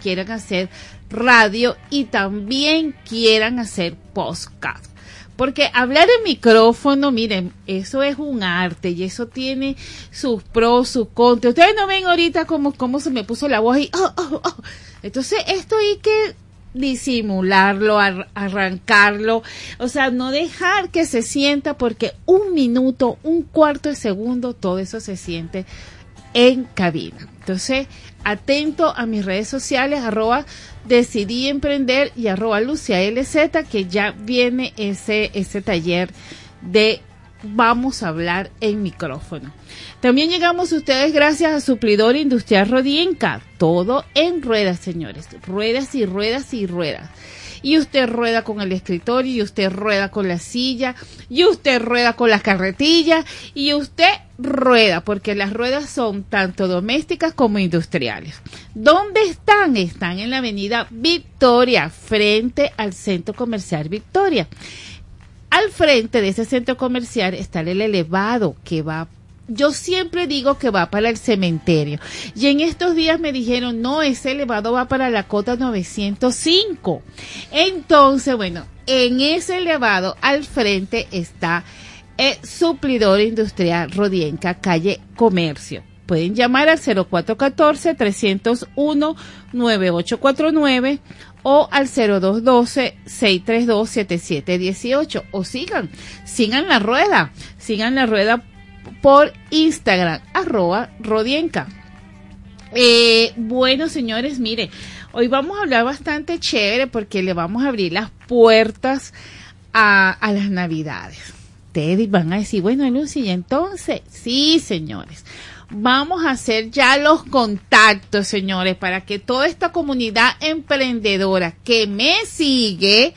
quieran hacer radio y también quieran hacer podcast. Porque hablar en micrófono, miren, eso es un arte y eso tiene sus pros, sus contras. Ustedes no ven ahorita cómo, cómo se me puso la voz y... Oh, oh, oh. Entonces esto hay que disimularlo, arrancarlo, o sea, no dejar que se sienta porque un minuto, un cuarto de segundo, todo eso se siente en cabina. Entonces, atento a mis redes sociales, arroba decidí emprender y arroba Lucia LZ, que ya viene ese, ese taller de vamos a hablar en micrófono. También llegamos a ustedes gracias a Suplidor Industrial Rodienca. Todo en ruedas, señores. Ruedas y ruedas y ruedas. Y usted rueda con el escritorio, y usted rueda con la silla, y usted rueda con las carretillas, y usted rueda, porque las ruedas son tanto domésticas como industriales. ¿Dónde están? Están en la avenida Victoria, frente al Centro Comercial Victoria. Al frente de ese centro comercial está el elevado que va yo siempre digo que va para el cementerio. Y en estos días me dijeron, no, ese elevado va para la cota 905. Entonces, bueno, en ese elevado al frente está el suplidor industrial Rodienca, calle Comercio. Pueden llamar al 0414-301-9849 o al 0212-632-7718 o sigan, sigan la rueda, sigan la rueda por Instagram, arroba Rodienca. Eh, bueno, señores, mire, hoy vamos a hablar bastante chévere porque le vamos a abrir las puertas a, las navidades. Ustedes van a decir, bueno, Lucy, y entonces, sí, señores, vamos a hacer ya los contactos, señores, para que toda esta comunidad emprendedora que me sigue,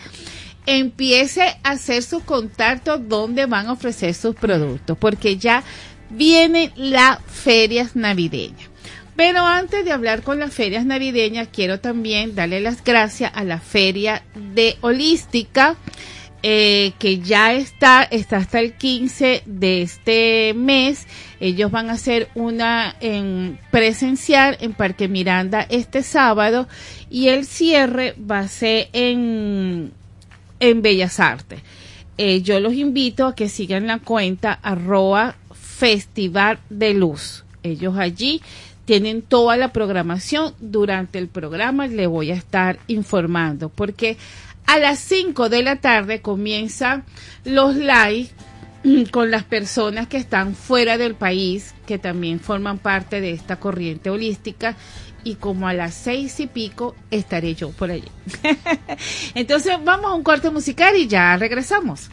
empiece a hacer sus contactos donde van a ofrecer sus productos, porque ya vienen las ferias navideñas. Pero antes de hablar con las ferias navideñas, quiero también darle las gracias a la feria de holística, eh, que ya está, está hasta el 15 de este mes. Ellos van a hacer una en presencial en Parque Miranda este sábado y el cierre va a ser en en Bellas Artes. Eh, yo los invito a que sigan la cuenta arroba Festival de Luz. Ellos allí tienen toda la programación. Durante el programa le voy a estar informando porque a las 5 de la tarde comienzan los live con las personas que están fuera del país, que también forman parte de esta corriente holística y como a las seis y pico estaré yo por allí. Entonces vamos a un corte musical y ya regresamos.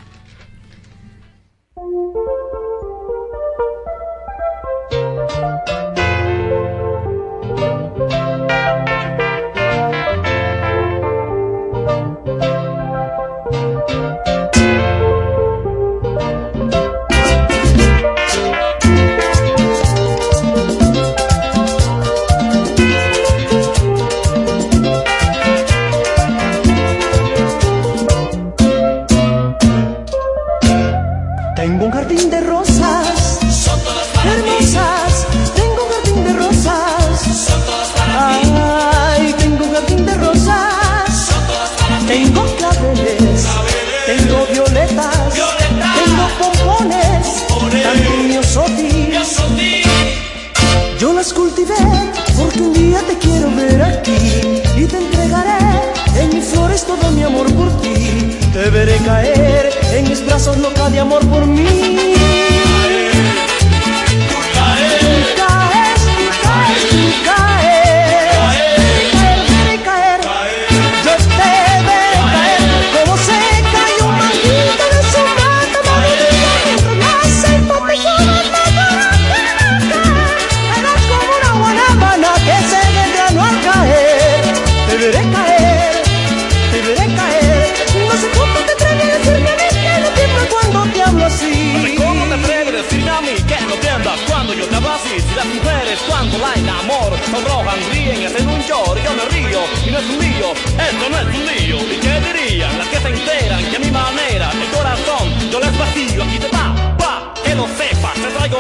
Brazos loca de amor por mí.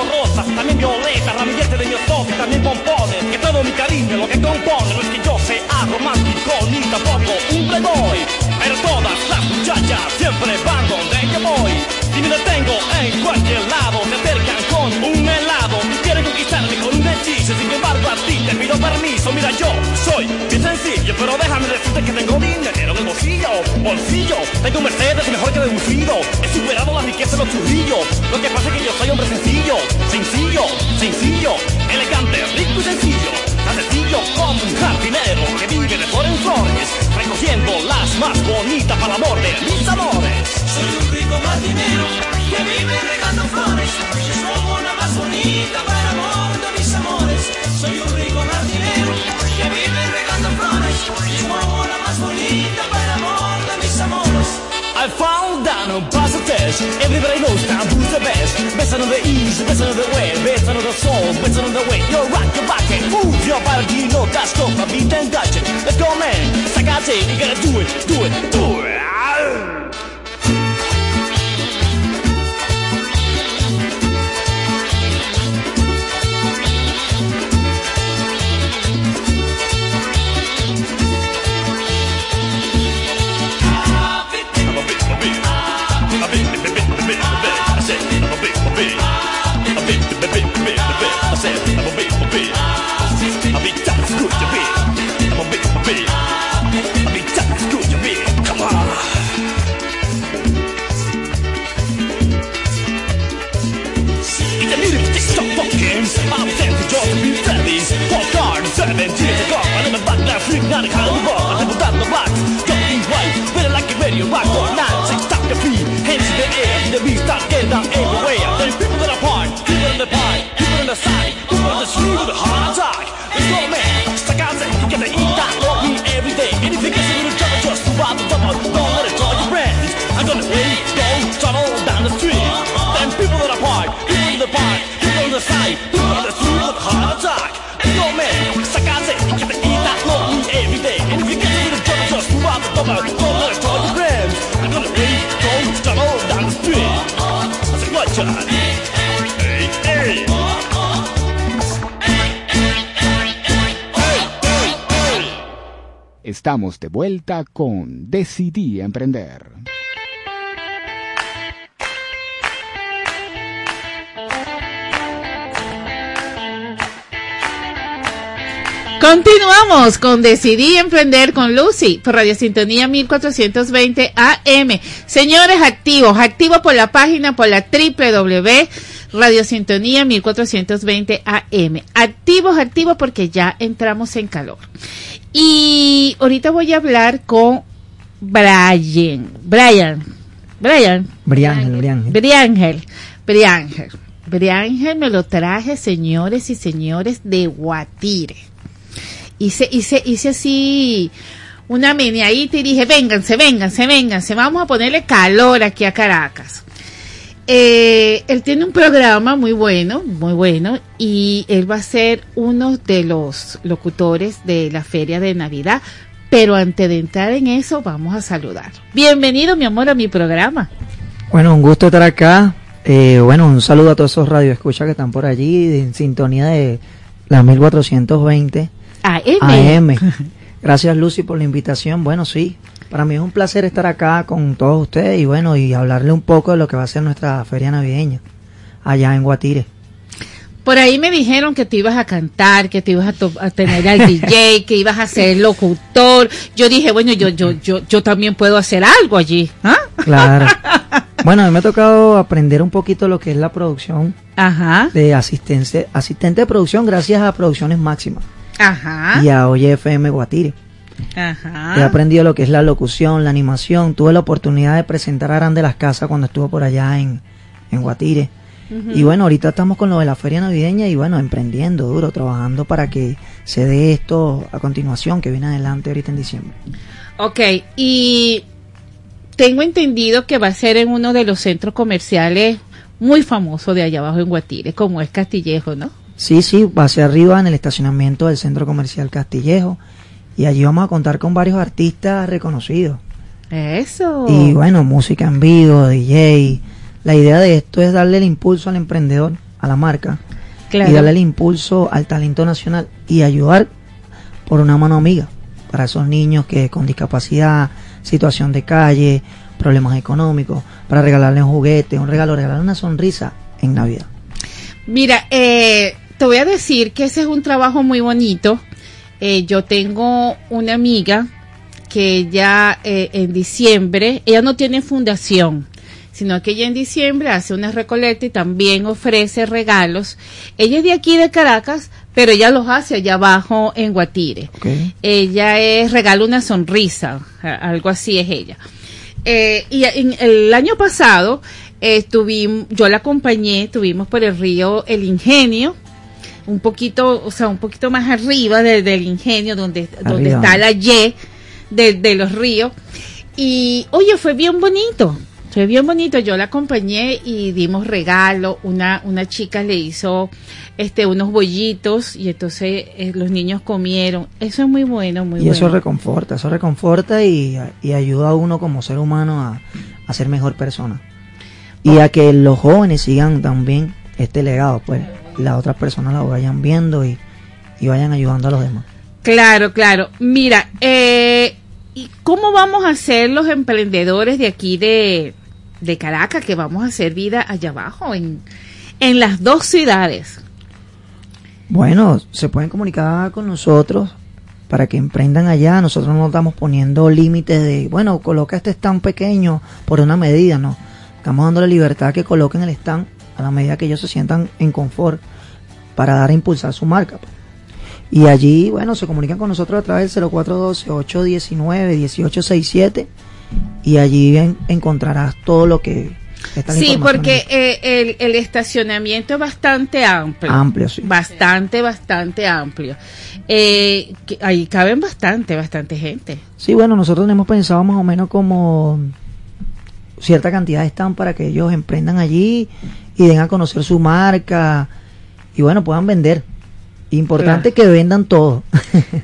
rosas, también violeta, ramilletes de mi otoque, también pompones, que todo mi cariño lo que compone no es que yo sea romántico ni tampoco un playboy, pero todas las muchachas siempre van donde yo voy, y me detengo en cualquier lado te pido permiso. Mira, yo soy bien sencillo, pero déjame decirte que tengo dinero en el bolsillo. Bolsillo, tengo un Mercedes mejor que deducido. He superado la riqueza de los churrillos. Lo que pasa es que yo soy hombre sencillo, sencillo, sencillo, elegante, rico y sencillo. Tan sencillo como un jardinero que vive de flor en flores, recogiendo las más bonitas para el amor de mis amores. Soy un rico jardinero que vive regando flores. I found down on pass a test. Everybody knows now who's the best. Best on the east, best on the way, best on the soul, best on the way. You're rock your back and move your body, no that's no my beat and touch it. Let's go, man. it's like I say, you gotta do it, do it, do it. I'm a bit, a bit, a bit, a bit, a bit, a bit. I said, I'm a bit, a bit, a bit that's good to be. I'm a bit, a bit, a bit that's good to be. Come on. It's a little bit so fucking I'm sent to George B. Freddy's Walk hard, seven years ago I never back that freak, not a kind of ball I never got the rock, don't be white Better like a radio rock or nine the The beat start getting down everywhere There's people that are part, people in the part People on the side, people on the street Estamos de vuelta con Decidí Emprender. Continuamos con Decidí Emprender con Lucy por Radio Sintonía 1420 AM. Señores activos, activos por la página, por la www Radio Sintonía 1420 AM. Activos, activos porque ya entramos en calor. Y ahorita voy a hablar con Brian. Brian. Brian. Briángel, Briángel. Briángel. Briángel. Briángel me lo traje, señores y señores, de Guatire. Hice, hice, hice así una meneadita y dije, vénganse, vénganse, vénganse, vamos a ponerle calor aquí a Caracas. Eh, él tiene un programa muy bueno, muy bueno, y él va a ser uno de los locutores de la feria de Navidad. Pero antes de entrar en eso, vamos a saludar. Bienvenido, mi amor, a mi programa. Bueno, un gusto estar acá. Eh, bueno, un saludo a todos esos radioescuchas que están por allí en sintonía de la 1420 AM. AM. Gracias Lucy por la invitación. Bueno, sí, para mí es un placer estar acá con todos ustedes y bueno, y hablarle un poco de lo que va a ser nuestra feria navideña allá en Guatire. Por ahí me dijeron que te ibas a cantar, que te ibas a, to- a tener al DJ, que ibas a ser locutor. Yo dije, bueno, yo, yo, yo, yo también puedo hacer algo allí. ¿ah? Claro. bueno, a mí me ha tocado aprender un poquito lo que es la producción Ajá, de asistente, asistente de producción gracias a Producciones Máximas ajá, y a Oye FM Guatire. He ajá. aprendido lo que es la locución, la animación. Tuve la oportunidad de presentar a Arán de las Casas cuando estuvo por allá en, en Guatire. Y bueno, ahorita estamos con lo de la feria navideña y bueno, emprendiendo duro, trabajando para que se dé esto a continuación, que viene adelante ahorita en diciembre. Ok, y tengo entendido que va a ser en uno de los centros comerciales muy famosos de allá abajo en Guatire, como es Castillejo, ¿no? Sí, sí, va hacia arriba en el estacionamiento del Centro Comercial Castillejo. Y allí vamos a contar con varios artistas reconocidos. Eso. Y bueno, música en vivo, DJ. La idea de esto es darle el impulso al emprendedor, a la marca, Claro. y darle el impulso al talento nacional y ayudar por una mano amiga. para esos niños que con discapacidad, situación de calle, problemas económicos, para regalarles un juguete, un regalo, regalarle una sonrisa en Navidad. Mira, eh, te voy a decir que ese es un trabajo muy bonito. Eh, yo tengo una amiga que ya eh, en diciembre, ella no tiene fundación, sino que ella en diciembre hace una recolecta y también ofrece regalos. Ella es de aquí de Caracas, pero ella los hace allá abajo en Guatire. Ella es regala una sonrisa, algo así es ella. Eh, y en el año pasado eh, tuvim- yo la acompañé, estuvimos por el río El Ingenio, un poquito, o sea, un poquito más arriba de- del Ingenio, donde, donde está la Y de, de los ríos. Y oye, fue bien bonito. Fue bien bonito, yo la acompañé y dimos regalo, una, una chica le hizo este unos bollitos y entonces eh, los niños comieron. Eso es muy bueno, muy y bueno. eso reconforta, eso reconforta y, y ayuda a uno como ser humano a, a ser mejor persona. Y a que los jóvenes sigan también este legado, pues las otras personas lo vayan viendo y, y vayan ayudando a los demás. Claro, claro. Mira, eh, ¿y cómo vamos a hacer los emprendedores de aquí de, de Caracas que vamos a hacer vida allá abajo en, en las dos ciudades? Bueno, se pueden comunicar con nosotros para que emprendan allá. Nosotros no estamos poniendo límites de, bueno, coloca este stand pequeño por una medida, no. Estamos dando la libertad que coloquen el stand a la medida que ellos se sientan en confort para dar a impulsar su marca. pues. Y allí, bueno, se comunican con nosotros a través del 0412-819-1867 y allí en- encontrarás todo lo que está Sí, porque eh, el, el estacionamiento es bastante amplio. Amplio, sí. Bastante, bastante amplio. Eh, que ahí caben bastante, bastante gente. Sí, bueno, nosotros tenemos pensado más o menos como cierta cantidad de stand para que ellos emprendan allí y den a conocer su marca y bueno, puedan vender. Importante que vendan todo.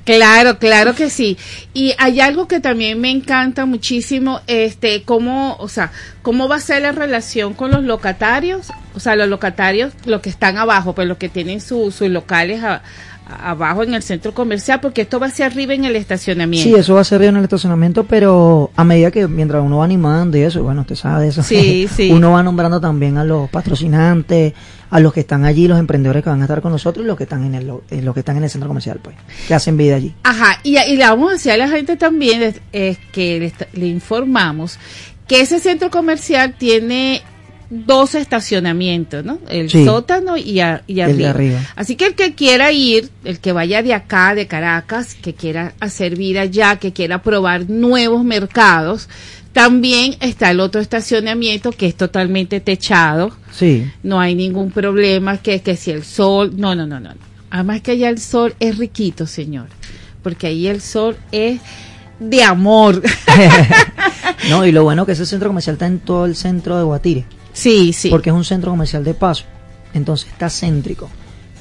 Claro, claro que sí. Y hay algo que también me encanta muchísimo, este, cómo, o sea, cómo va a ser la relación con los locatarios, o sea, los locatarios, los que están abajo, pues los que tienen su- sus locales a- abajo en el centro comercial, porque esto va hacia arriba en el estacionamiento. Sí, eso va a ser bien en el estacionamiento, pero a medida que mientras uno va animando y eso, bueno, usted sabe de eso. Sí, sí. Uno va nombrando también a los patrocinantes, a los que están allí, los emprendedores que van a estar con nosotros y los que están en el, eh, los que están en el centro comercial, pues, que hacen vida allí. Ajá, y, y le vamos a decir a la gente también es, es que le informamos que ese centro comercial tiene dos estacionamientos, ¿no? El Sí. sótano y, a- y El de arriba. arriba. Así que el que quiera ir, el que vaya de acá, de Caracas, que quiera hacer vida allá, que quiera probar nuevos mercados, también está el otro estacionamiento que es totalmente techado, Sí, no hay ningún problema, que, que si el sol, no, no, no, no. Además que allá el sol es riquito, señor, porque ahí el sol es de amor. no, y lo bueno que ese centro comercial está en todo el centro de Guatire. Sí, sí. porque es un centro comercial de paso. Entonces está céntrico.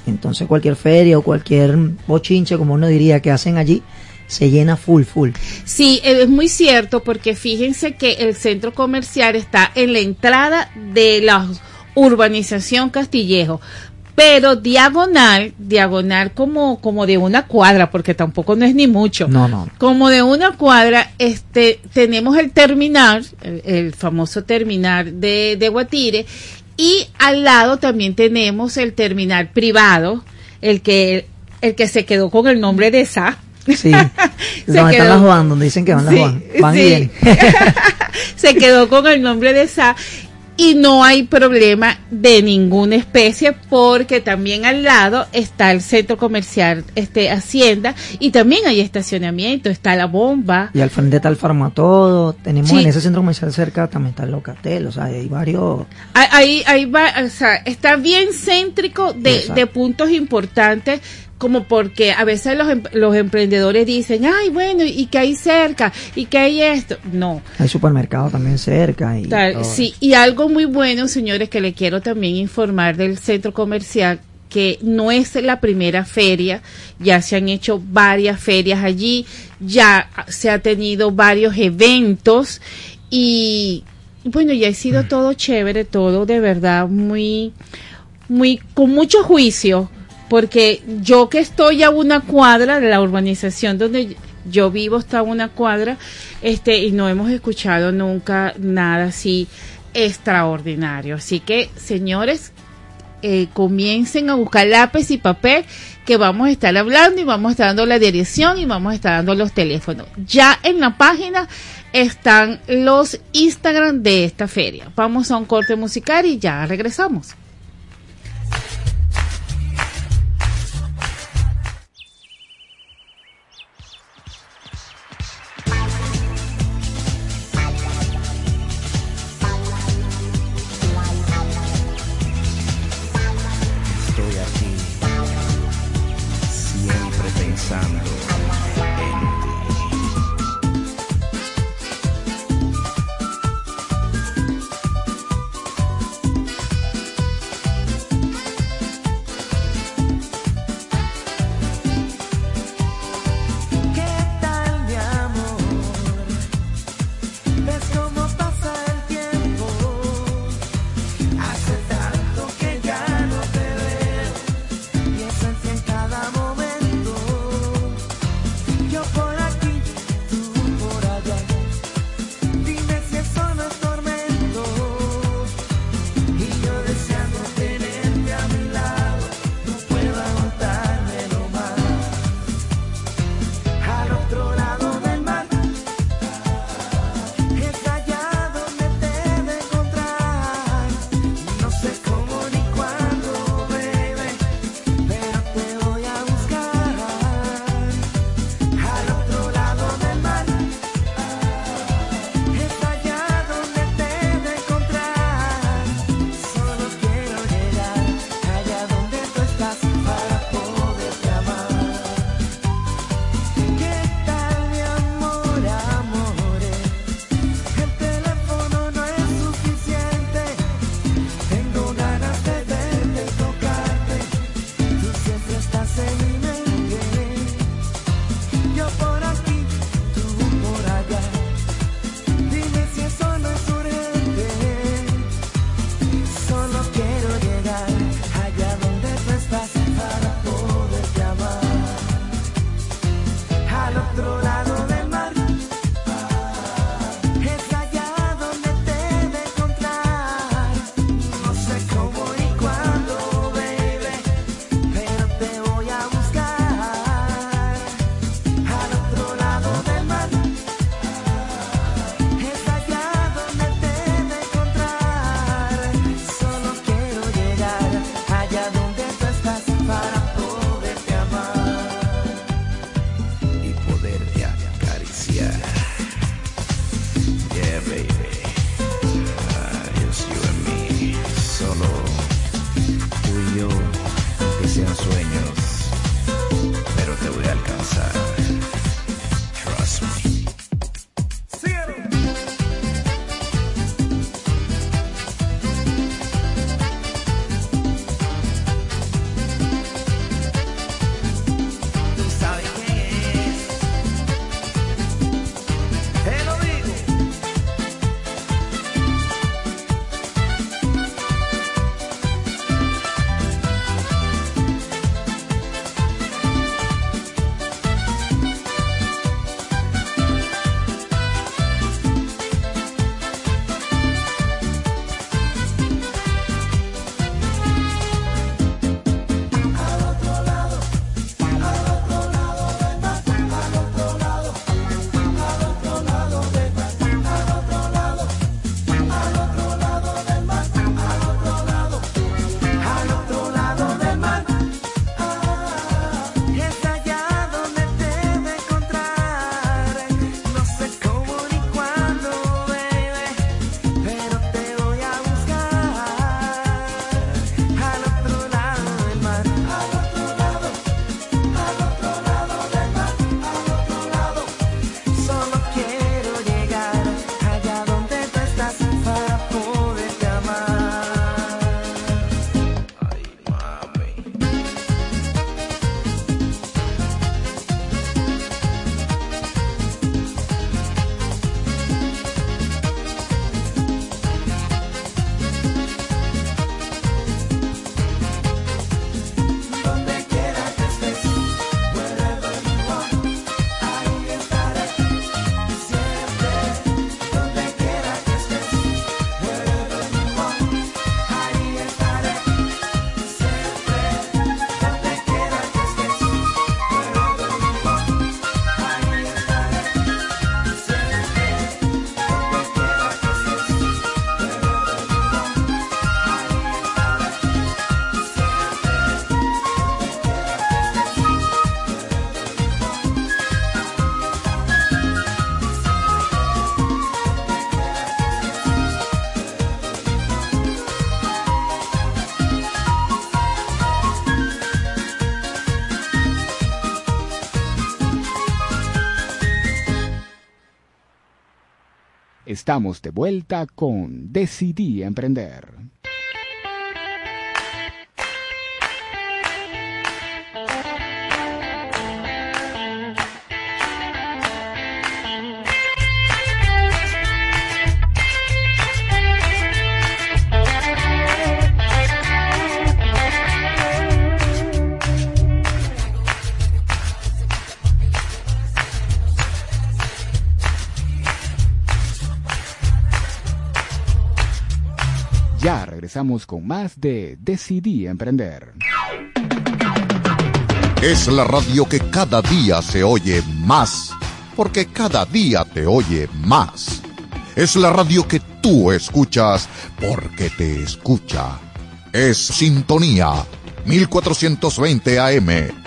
Entonces cualquier feria o cualquier bochinche, como uno diría, que hacen allí, se llena full, full. Sí, eh, es muy cierto porque fíjense que el centro comercial está en la entrada de la urbanización Castillejo, pero diagonal, diagonal como como de una cuadra, porque tampoco no es ni mucho. No, no. Como de una cuadra, este, tenemos el terminal, el, el famoso terminal de, de Guatire, y al lado también tenemos el terminal privado, el que, el que se quedó con el nombre de SA. Sí. Donde están las Juan, donde dicen que van las Sí, Juan. Van y sí. vienen. se quedó con el nombre de SA y no hay problema de ninguna especie porque también al lado está el centro comercial este Hacienda y también hay estacionamiento, está la bomba. Y al frente está el Farmatodo. Tenemos Sí. en ese centro comercial cerca también está el Locatel. O sea, hay varios. Ahí, ahí, va, o sea, está bien céntrico de, de puntos importantes, como porque a veces los, em- los emprendedores dicen, ay, bueno, y que hay cerca, y que hay esto. No, Hay supermercados también cerca. Y Tal, sí, y algo muy bueno, señores, que le quiero también informar del centro comercial, que no es la primera feria, ya se han hecho varias ferias allí, ya se ha tenido varios eventos y bueno, ya ha sido todo chévere, todo de verdad muy, muy, con mucho juicio, porque yo que estoy a una cuadra de la urbanización donde yo vivo hasta una cuadra, este, y no hemos escuchado nunca nada así extraordinario. Así que, señores, eh, comiencen a buscar lápiz y papel que vamos a estar hablando y vamos a estar dando la dirección y vamos a estar dando los teléfonos. Ya en la página están los Instagram de esta feria. Vamos a un corte musical y ya regresamos. Estamos de vuelta con Decidí Emprender. Regresamos con más de Decidí Emprender. Es la radio que cada día se oye más, porque cada día te oye más. Es la radio que tú escuchas porque te escucha. Es Sintonía 1420 AM.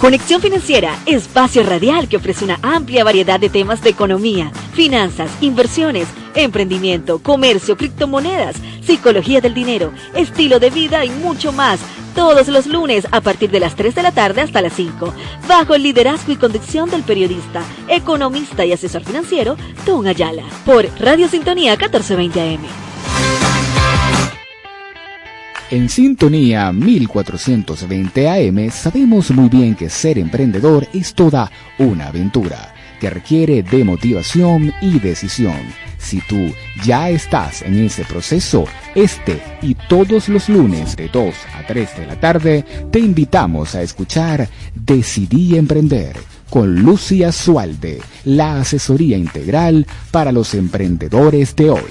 Conexión Financiera, espacio radial que ofrece una amplia variedad de temas de economía, finanzas, inversiones, emprendimiento, comercio, criptomonedas, psicología del dinero, estilo de vida y mucho más. Todos los lunes a partir de las 3 de la tarde hasta las 5, bajo el liderazgo y conducción del periodista, economista y asesor financiero, Don Ayala, por Radio Sintonía 1420 AM. En Sintonía 1420 AM sabemos muy bien que ser emprendedor es toda una aventura que requiere de motivación y decisión. Si tú ya estás en ese proceso, este y todos los lunes de 2 a 3 de la tarde, te invitamos a escuchar Decidí Emprender con Lucia Sualde, la asesoría integral para los emprendedores de hoy.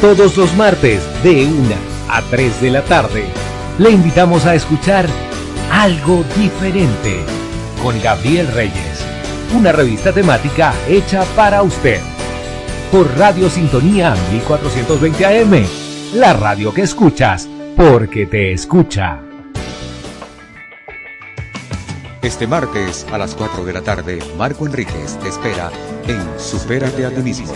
Todos los martes de 1 a 3 de la tarde le invitamos a escuchar Algo Diferente con Gabriel Reyes, una revista temática hecha para usted. Por Radio Sintonía 1420 AM, la radio que escuchas porque te escucha. Este martes a las 4 de la tarde, Marco Enríquez te espera en Supérate a ti mismo,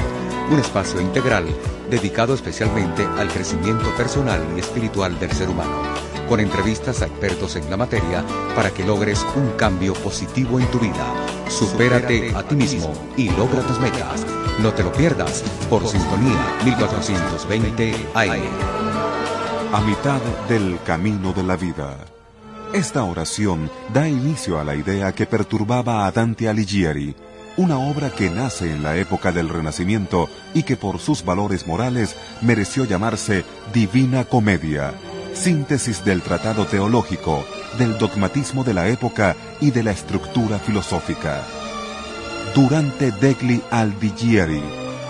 un espacio integral dedicado especialmente al crecimiento personal y espiritual del ser humano, con entrevistas a expertos en la materia para que logres un cambio positivo en tu vida. Supérate a ti mismo y logra tus metas. No te lo pierdas por Sintonía 1420 AM. A mitad del camino de la vida. Esta oración da inicio a la idea que perturbaba a Dante Alighieri, una obra que nace en la época del Renacimiento y que por sus valores morales mereció llamarse Divina Comedia, síntesis del tratado teológico, del dogmatismo de la época y de la estructura filosófica. Durante degli Alighieri,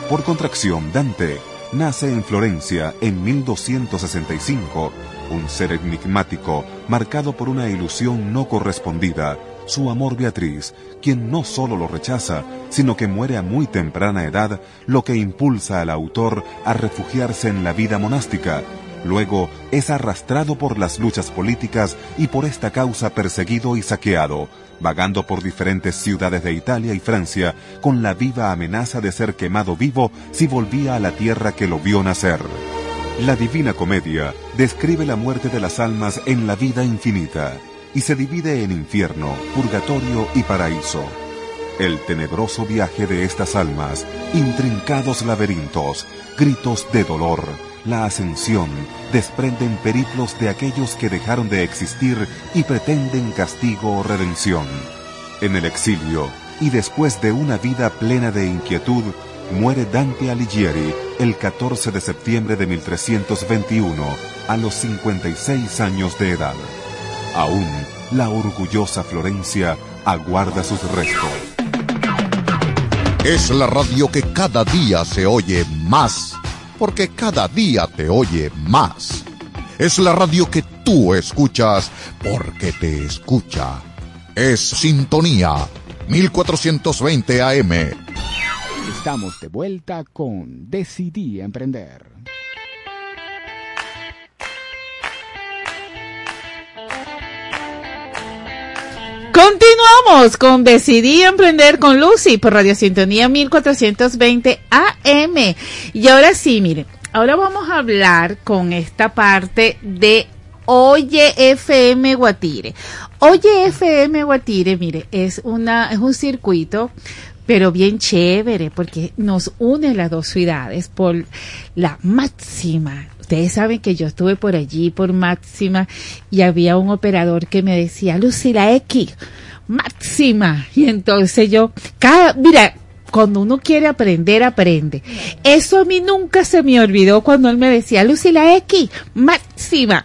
por contracción Dante, nace en Florencia en 1265, un ser enigmático marcado por una ilusión no correspondida, su amor Beatriz, quien no solo lo rechaza, sino que muere a muy temprana edad, lo que impulsa al autor a refugiarse en la vida monástica. Luego es arrastrado por las luchas políticas y por esta causa perseguido y saqueado, vagando por diferentes ciudades de Italia y Francia con la viva amenaza de ser quemado vivo si volvía a la tierra que lo vio nacer. La Divina Comedia describe la muerte de las almas en la vida infinita y se divide en infierno, purgatorio y paraíso. El tenebroso viaje de estas almas, intrincados laberintos, gritos de dolor, la ascensión, desprenden periplos de aquellos que dejaron de existir y pretenden castigo o redención. En el exilio, y después de una vida plena de inquietud, muere Dante Alighieri el 14 de septiembre de 1321, a los 56 años de edad. Aún, la orgullosa Florencia aguarda sus restos. Es la radio que cada día se oye más, porque cada día te oye más. Es la radio que tú escuchas, porque te escucha. Es Sintonía 1420 AM. Estamos de vuelta con Decidí Emprender. Continuamos con Decidí Emprender con Lucy por Radio Sintonía 1420 AM. Y ahora sí, miren, ahora vamos a hablar con esta parte de Oye FM Guatire. Oye FM Guatire, mire, es una es un circuito pero bien chévere porque nos une las dos ciudades por la máxima. Ustedes saben que yo estuve por allí, por máxima, y había un operador que me decía, Lucy, la X, máxima. Y entonces yo, cada, mira, cuando uno quiere aprender, aprende. Eso a mí nunca se me olvidó cuando él me decía, Lucy, la X, máxima.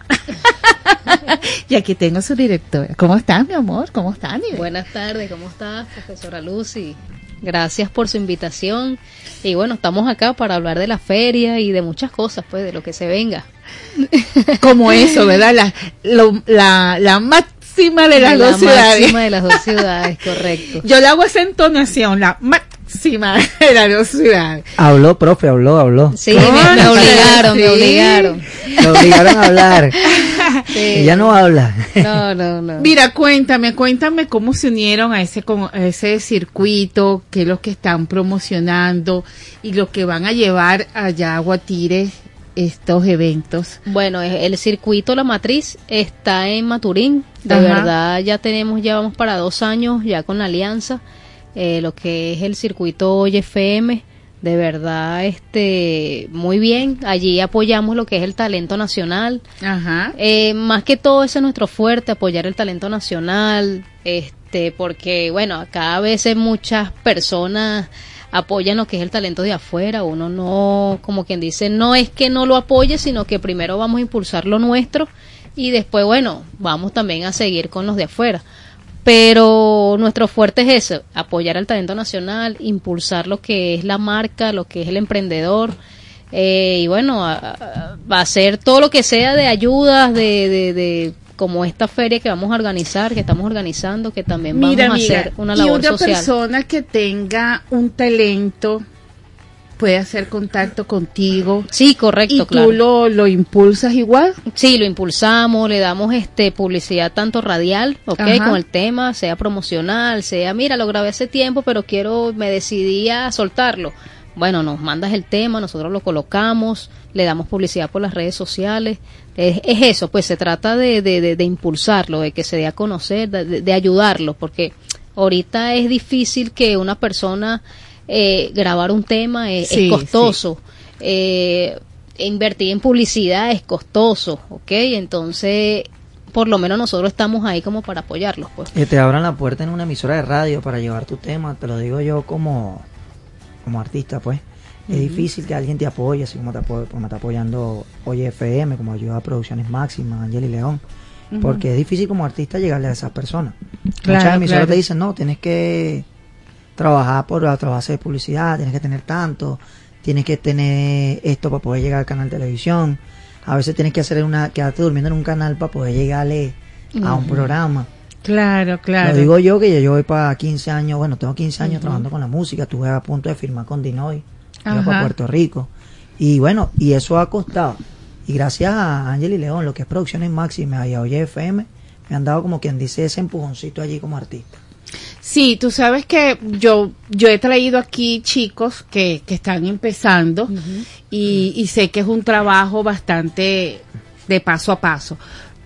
y aquí tengo su directora. ¿Cómo estás, mi amor? ¿Cómo estás? Buenas tardes, ¿cómo estás, profesora Lucy? Gracias por su invitación. Y bueno, estamos acá para hablar de la feria y de muchas cosas, pues, de lo que se venga. Como eso, ¿verdad? La, lo- la, la máxima de las la dos ciudades. máxima de las dos ciudades, correcto. Yo le hago esa entonación, la máxima de las dos ciudades. Habló, profe, habló, habló. Sí, me, me obligaron, me obligaron. Lo obligaron a hablar. Sí. Ella no habla. No, no, no. Mira, cuéntame, cuéntame cómo se unieron a ese, con- a ese circuito, qué es lo que están promocionando y lo que van a llevar allá a Guatire estos eventos. Bueno, el circuito La Matriz está en Maturín. De Ajá. verdad, ya tenemos, ya vamos para dos años ya con la alianza. Eh, lo que es el circuito Hoy FM. De verdad, este, muy bien. Allí apoyamos lo que es el talento nacional. Ajá. Eh, más que todo ese es nuestro fuerte, apoyar el talento nacional, este, porque bueno, acá a veces muchas personas apoyan lo que es el talento de afuera, uno no, como quien dice, no es que no lo apoye, sino que primero vamos a impulsar lo nuestro y después, bueno, vamos también a seguir con los de afuera. Pero nuestro fuerte es eso, apoyar al talento nacional, impulsar lo que es la marca, lo que es el emprendedor, eh, y bueno, a, a- hacer todo lo que sea de ayudas, de, de, de- como esta feria que vamos a organizar, que estamos organizando, que también vamos Mira, a amiga, hacer una y labor una social. persona que tenga un talento puede hacer contacto contigo. Sí, correcto, y tú claro. lo, lo impulsas igual. Sí, lo impulsamos, le damos este publicidad tanto radial, ok, Ajá. con el tema, sea promocional, sea, mira, lo grabé hace tiempo, pero quiero, me decidí a soltarlo. Bueno, nos mandas el tema, nosotros lo colocamos, le damos publicidad por las redes sociales. Es, es eso, pues se trata de, de, de, de impulsarlo, de que se dé a conocer, de ayudarlo, porque ahorita es difícil que una persona eh, grabar un tema es, es Sí, costoso. Eh, invertir en publicidad es costoso, ¿ok? Entonces, por lo menos nosotros estamos ahí como para apoyarlos, pues. Que te abran la puerta en una emisora de radio para llevar tu tema, te lo digo yo como, como artista, pues. Es difícil que alguien te apoye, así como, te como está apoyando Oye FM, como ayuda a Producciones Máximas, Ángel y León. Porque es difícil como artista llegarle a esas personas. Claro, Muchas emisoras claro. te dicen, no, tienes que trabajar por la base de publicidad, tienes que tener tanto, tienes que tener esto para poder llegar al canal de televisión. A veces tienes que hacer una, quedarte durmiendo en un canal para poder llegarle a un programa. Claro, claro. Lo digo yo que yo voy para 15 años, bueno, tengo 15 años Ujú. trabajando con la música, estuve a punto de firmar con Dinoy, iba para Puerto Rico. Y bueno, y eso ha costado. Y gracias a Ángel y León, lo que es Producciones Máximas y a Oye FM, me han dado como quien dice ese empujoncito allí como artista. Sí, tú sabes que yo, yo he traído aquí chicos que, que están empezando y, y sé que es un trabajo bastante de paso a paso.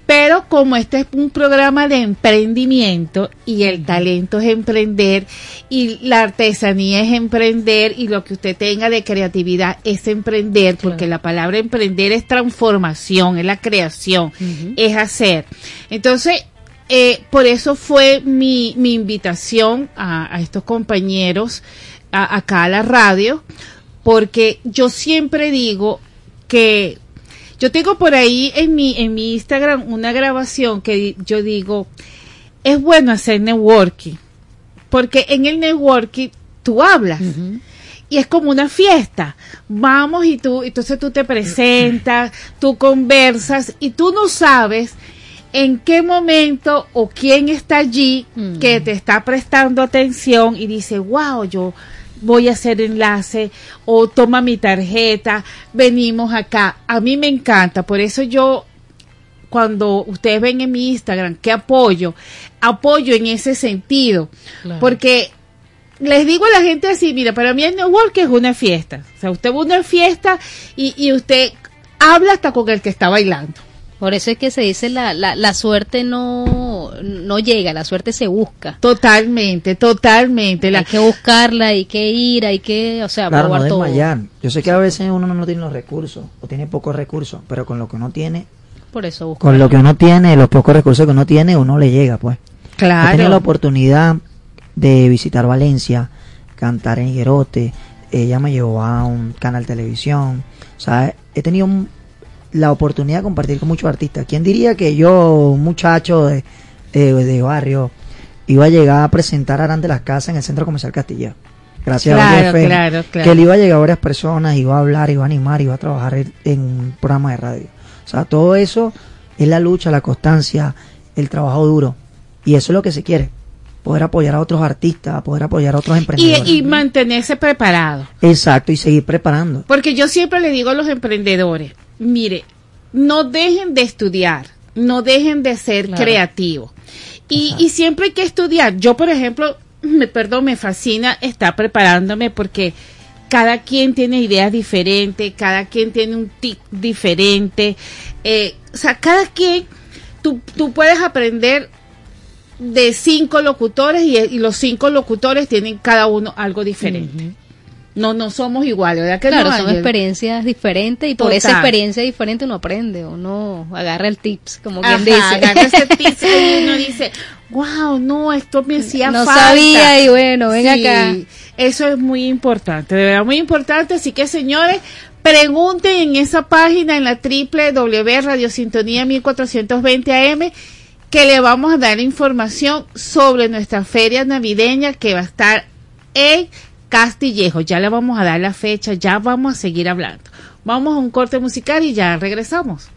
Pero como este es un programa de emprendimiento y el talento es emprender y la artesanía es emprender y lo que usted tenga de creatividad es emprender, porque la palabra emprender es transformación, es la creación, es hacer. Entonces, eh, por eso fue mi, mi invitación a, a estos compañeros a- acá a la radio, porque yo siempre digo que yo tengo por ahí en mi, en mi Instagram una grabación que yo digo, es bueno hacer networking, porque en el networking tú hablas. Y es como una fiesta. Vamos y tú, entonces tú te presentas, tú conversas y tú no sabes en qué momento o quién está allí que te está prestando atención y dice, wow, yo voy a hacer enlace o toma mi tarjeta, venimos acá. A mí me encanta, por eso yo cuando ustedes ven en mi Instagram que apoyo, apoyo en ese sentido, Claro. porque les digo a la gente así, mira, para mí el network es una fiesta, o sea, usted va a una fiesta y, y usted habla hasta con el que está bailando. Por eso es que se dice la, la, la suerte no, no llega, la suerte se busca. Totalmente, totalmente. La, Hay que buscarla, hay que ir, hay que, o sea, Claro, no probar todo. desmayar. Yo sé que a veces uno no tiene los recursos o tiene pocos recursos, pero con lo que uno tiene, Por eso buscar. con lo que uno tiene, los pocos recursos que uno tiene, uno le llega, pues. He tenido la claro, oportunidad de visitar Valencia, cantar en Higuerote, ella me llevó a un canal televisión, o sea, he tenido un- la oportunidad de compartir con muchos artistas. ¿Quién diría que yo, un muchacho de, de, de barrio, iba a llegar a presentar a Arán de las Casas en el Centro Comercial Castilla? Gracias a Claro, Valle FM, claro, claro. que le iba a llegar a varias personas, iba a hablar, iba a animar, iba a trabajar en- un programa de radio. O sea, todo eso es la lucha, la constancia, el trabajo duro. Y eso es lo que se quiere. Poder apoyar a otros artistas, poder apoyar a otros y, emprendedores. y mantenerse preparado. Exacto, y seguir preparando. Porque yo siempre le digo a los emprendedores, mire, no dejen de estudiar, no dejen de ser Claro. creativos. Y, y siempre hay que estudiar. Yo, por ejemplo, me perdón, me fascina estar preparándome porque cada quien tiene ideas diferentes, cada quien tiene un tic diferente. eh, o sea, cada quien, tú, tú puedes aprender de cinco locutores y, y los cinco locutores tienen cada uno algo diferente. No, no somos iguales, ¿verdad que Claro, no, son experiencias diferentes y por Total. esa experiencia diferente uno aprende, uno agarra el tips, como quien dice. agarra ese tips y uno dice, wow, no, esto me hacía No falta. sabía y bueno, ven Sí, acá. Eso es muy importante, de verdad muy importante. Así que señores, pregunten en esa página en la www Radiosintonía 1420 AM que le vamos a dar información sobre nuestra feria navideña que va a estar en Castillejo. Ya le vamos a dar la fecha, ya vamos a seguir hablando. Vamos a un corte musical y ya regresamos.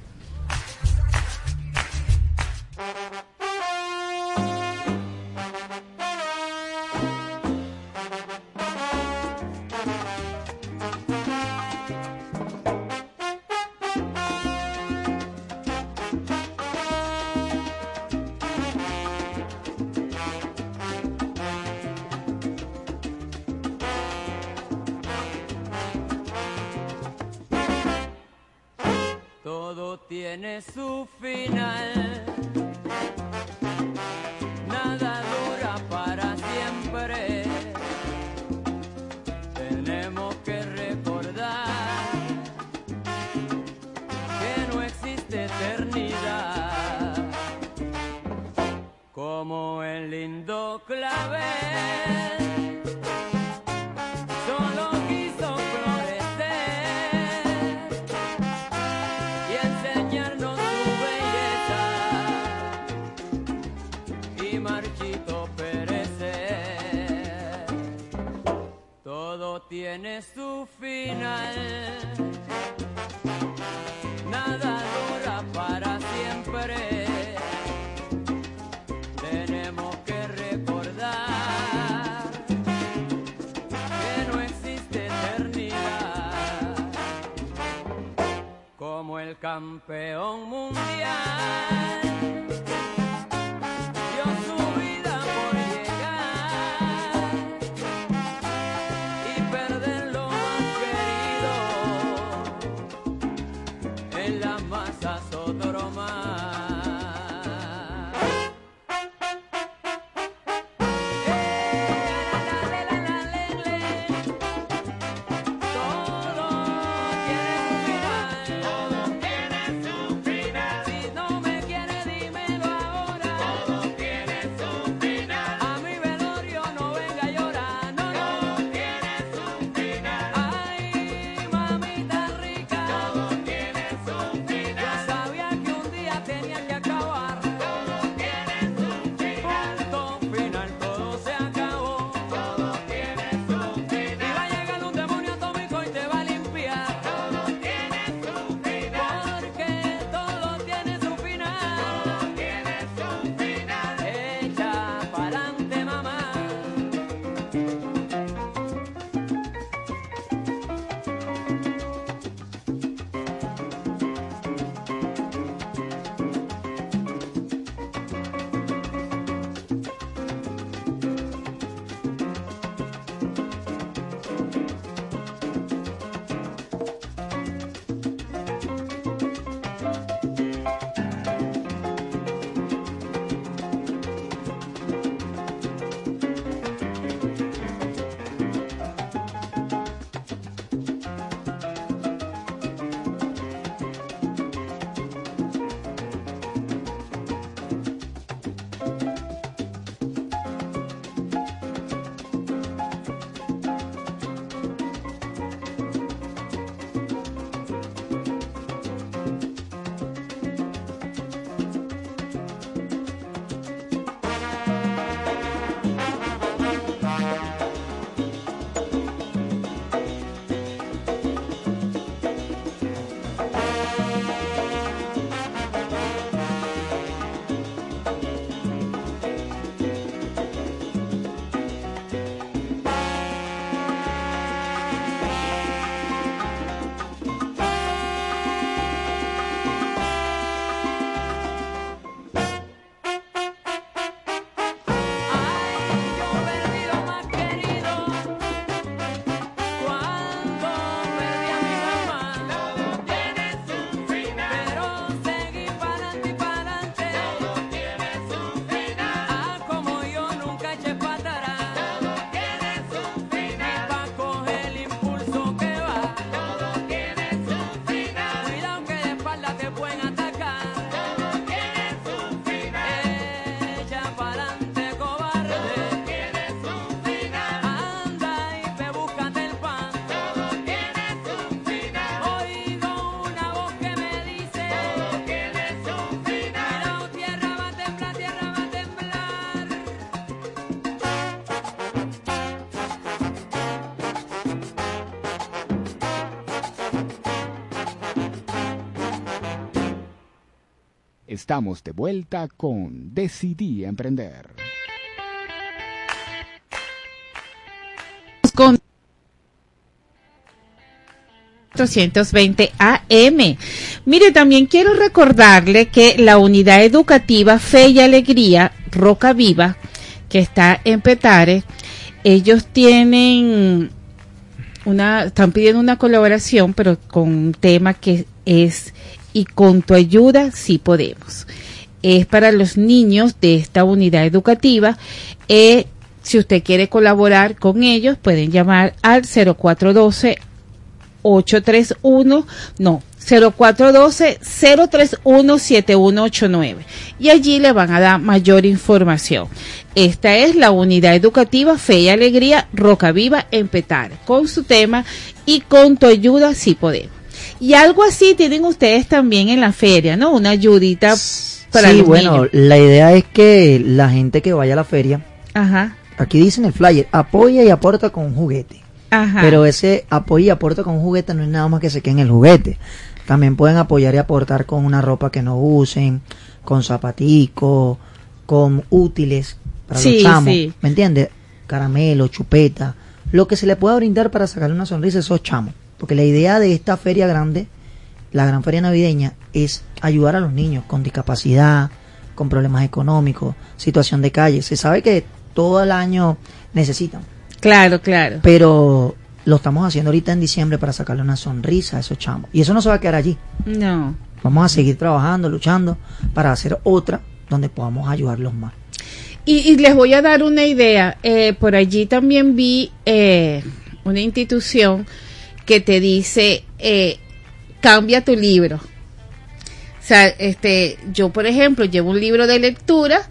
Campeón mundial. Estamos de vuelta con Decidí Emprender. con 420 AM. Mire, también quiero recordarle que la unidad educativa Fe y Alegría Roca Viva, que está en Petare, ellos tienen una, están pidiendo una colaboración, pero con un tema que es y con tu ayuda sí podemos. Es para los niños de esta unidad educativa. Eh, si usted quiere colaborar con ellos, pueden llamar al 0412 831, no, 0412-031-7189 y allí le van a dar mayor información. Esta es la unidad educativa Fe y Alegría Roca Viva en Petar, con su tema y con tu ayuda si podemos. Y algo así tienen ustedes también en la feria, ¿no? Una ayudita para sí, los bueno, niños. la idea es que la gente que vaya a la feria, Ajá, aquí dicen el flyer, apoya y aporta con un juguete. ajá. Pero ese apoyo y aporta con un juguete no es nada más que se quede en el juguete. También pueden apoyar y aportar con una ropa que no usen, con zapaticos, con útiles para Sí, los chamos. sí. ¿Me entiendes? Caramelo, chupeta, lo que se le pueda brindar para sacarle una sonrisa a esos chamos. Porque la idea de esta feria grande, la gran feria navideña, es ayudar a los niños con discapacidad, con problemas económicos, situación de calle. Se sabe que todo el año necesitan Claro, claro. pero lo estamos haciendo ahorita en diciembre para sacarle una sonrisa a esos chamos. Y eso no se va a quedar allí. No. Vamos a seguir trabajando, luchando para hacer otra donde podamos ayudarlos más. Y, y les voy a dar una idea. Eh, por allí también vi eh, una institución que te dice, eh, cambia tu libro. O sea, este, yo por ejemplo llevo un libro de lectura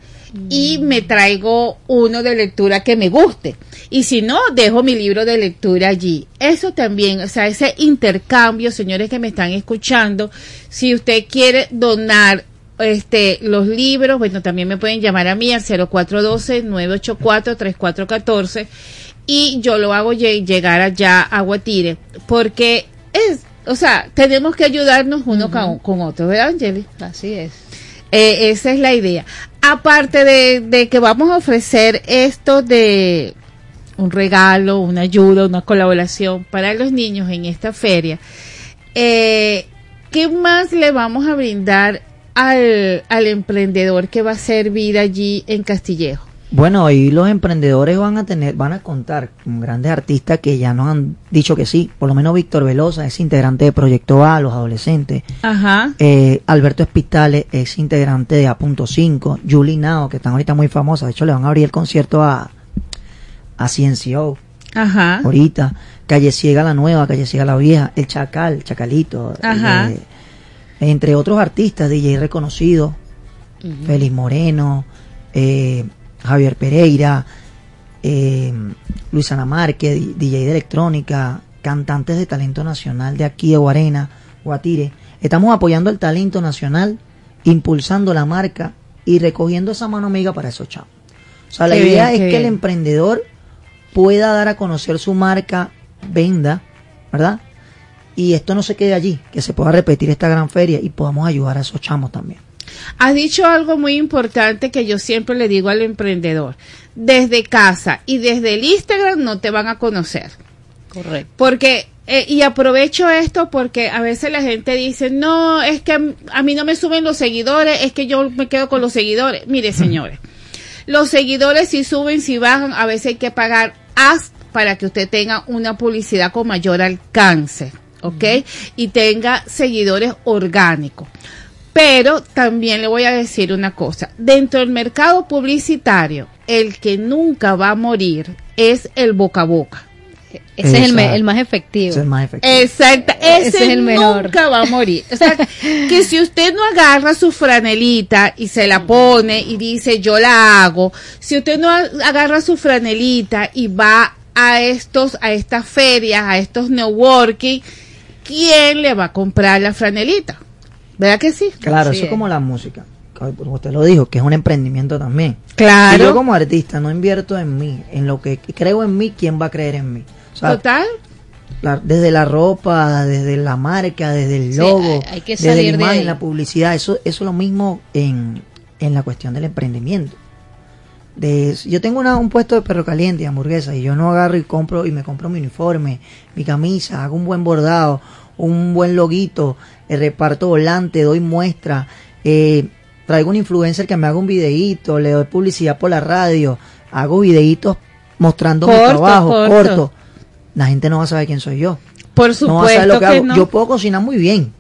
y me traigo uno de lectura que me guste. Y si no, dejo mi libro de lectura allí. Eso también, o sea, ese intercambio, señores que me están escuchando, si usted quiere donar este los libros, bueno, también me pueden llamar a mí al 0412-984-3414 y yo lo hago lle- llegar allá a Guatire, porque es, o sea, tenemos que ayudarnos uno con, con otro, ¿verdad, Angeli? Así es. Eh, esa es la idea. Aparte de, de que vamos a ofrecer esto de un regalo, una ayuda, una colaboración para los niños en esta feria, eh, ¿qué más le vamos a brindar al, al emprendedor que va a vida allí en Castillejo? Bueno, y los emprendedores van a tener, van a contar con grandes artistas que ya nos han dicho que sí. Por lo menos Víctor Velosa es integrante de Proyecto A, los adolescentes. Ajá. Eh, Alberto Espitale es integrante de A.5. Julie Nao, que están ahorita muy famosa. De hecho, le van a abrir el concierto a, a CNCO. Ajá. Ahorita. Calle Ciega la Nueva, Calle Ciega la Vieja. El Chacal, Chacalito. Ajá. eh, entre otros artistas, DJ reconocidos. Félix Moreno. eh, Javier Pereira. eh, Luisana Márquez, DJ de electrónica. Cantantes de talento nacional de aquí de Guarena, Guatire. Estamos apoyando el talento nacional, impulsando la marca y recogiendo esa mano amiga para esos chavos. O sea, la Qué idea bien, es que el emprendedor pueda dar a conocer su marca, venda, ¿verdad? Y esto no se quede allí, que se pueda repetir esta gran feria y podamos ayudar a esos chamos también. Has dicho algo muy importante que yo siempre le digo al emprendedor. Desde casa y desde el Instagram no te van a conocer. Correcto. Porque, eh, y aprovecho esto porque a veces la gente dice, no, es que a mí no me suben los seguidores, es que yo me quedo con los seguidores. Mire, señores, los seguidores si suben, si bajan, a veces hay que pagar as para que usted tenga una publicidad con mayor alcance, ¿ok? Y tenga seguidores orgánicos. Pero también le voy a decir una cosa, dentro del mercado publicitario, el que nunca va a morir es el boca a boca. Ese es el, el más efectivo. Ese es más efectivo. Exacto, ese, Ese es el mejor. nunca va a morir. O sea, que si usted no agarra su franelita y se la pone y dice yo la hago, si usted no a- agarra su franelita y va a estos, a estas ferias, a estos networking, ¿quién le va a comprar la franelita? ¿Verdad que sí? Claro, Así eso es como la música. Como usted lo dijo, que es un emprendimiento también. Claro. Si yo como artista no invierto en mí, en lo que creo en mí, ¿quién va a creer en mí? O sea, Total. la- desde la ropa, desde la marca, desde el Sí, logo, hay- hay que desde la de imagen, ahí. la publicidad, eso, eso es lo mismo en, en la cuestión del emprendimiento. De, yo tengo una- un puesto de perro caliente y hamburguesa y yo no agarro y compro y me compro mi uniforme, mi camisa, hago un buen bordado, un buen loguito, eh, reparto volante, doy muestra, eh, traigo un influencer que me haga un videíto, le doy publicidad por la radio, hago videitos mostrando mi trabajo, corto. corto. La gente no va a saber quién soy yo. Por No va a saber supuesto lo que, que hago. no. Yo puedo cocinar muy bien,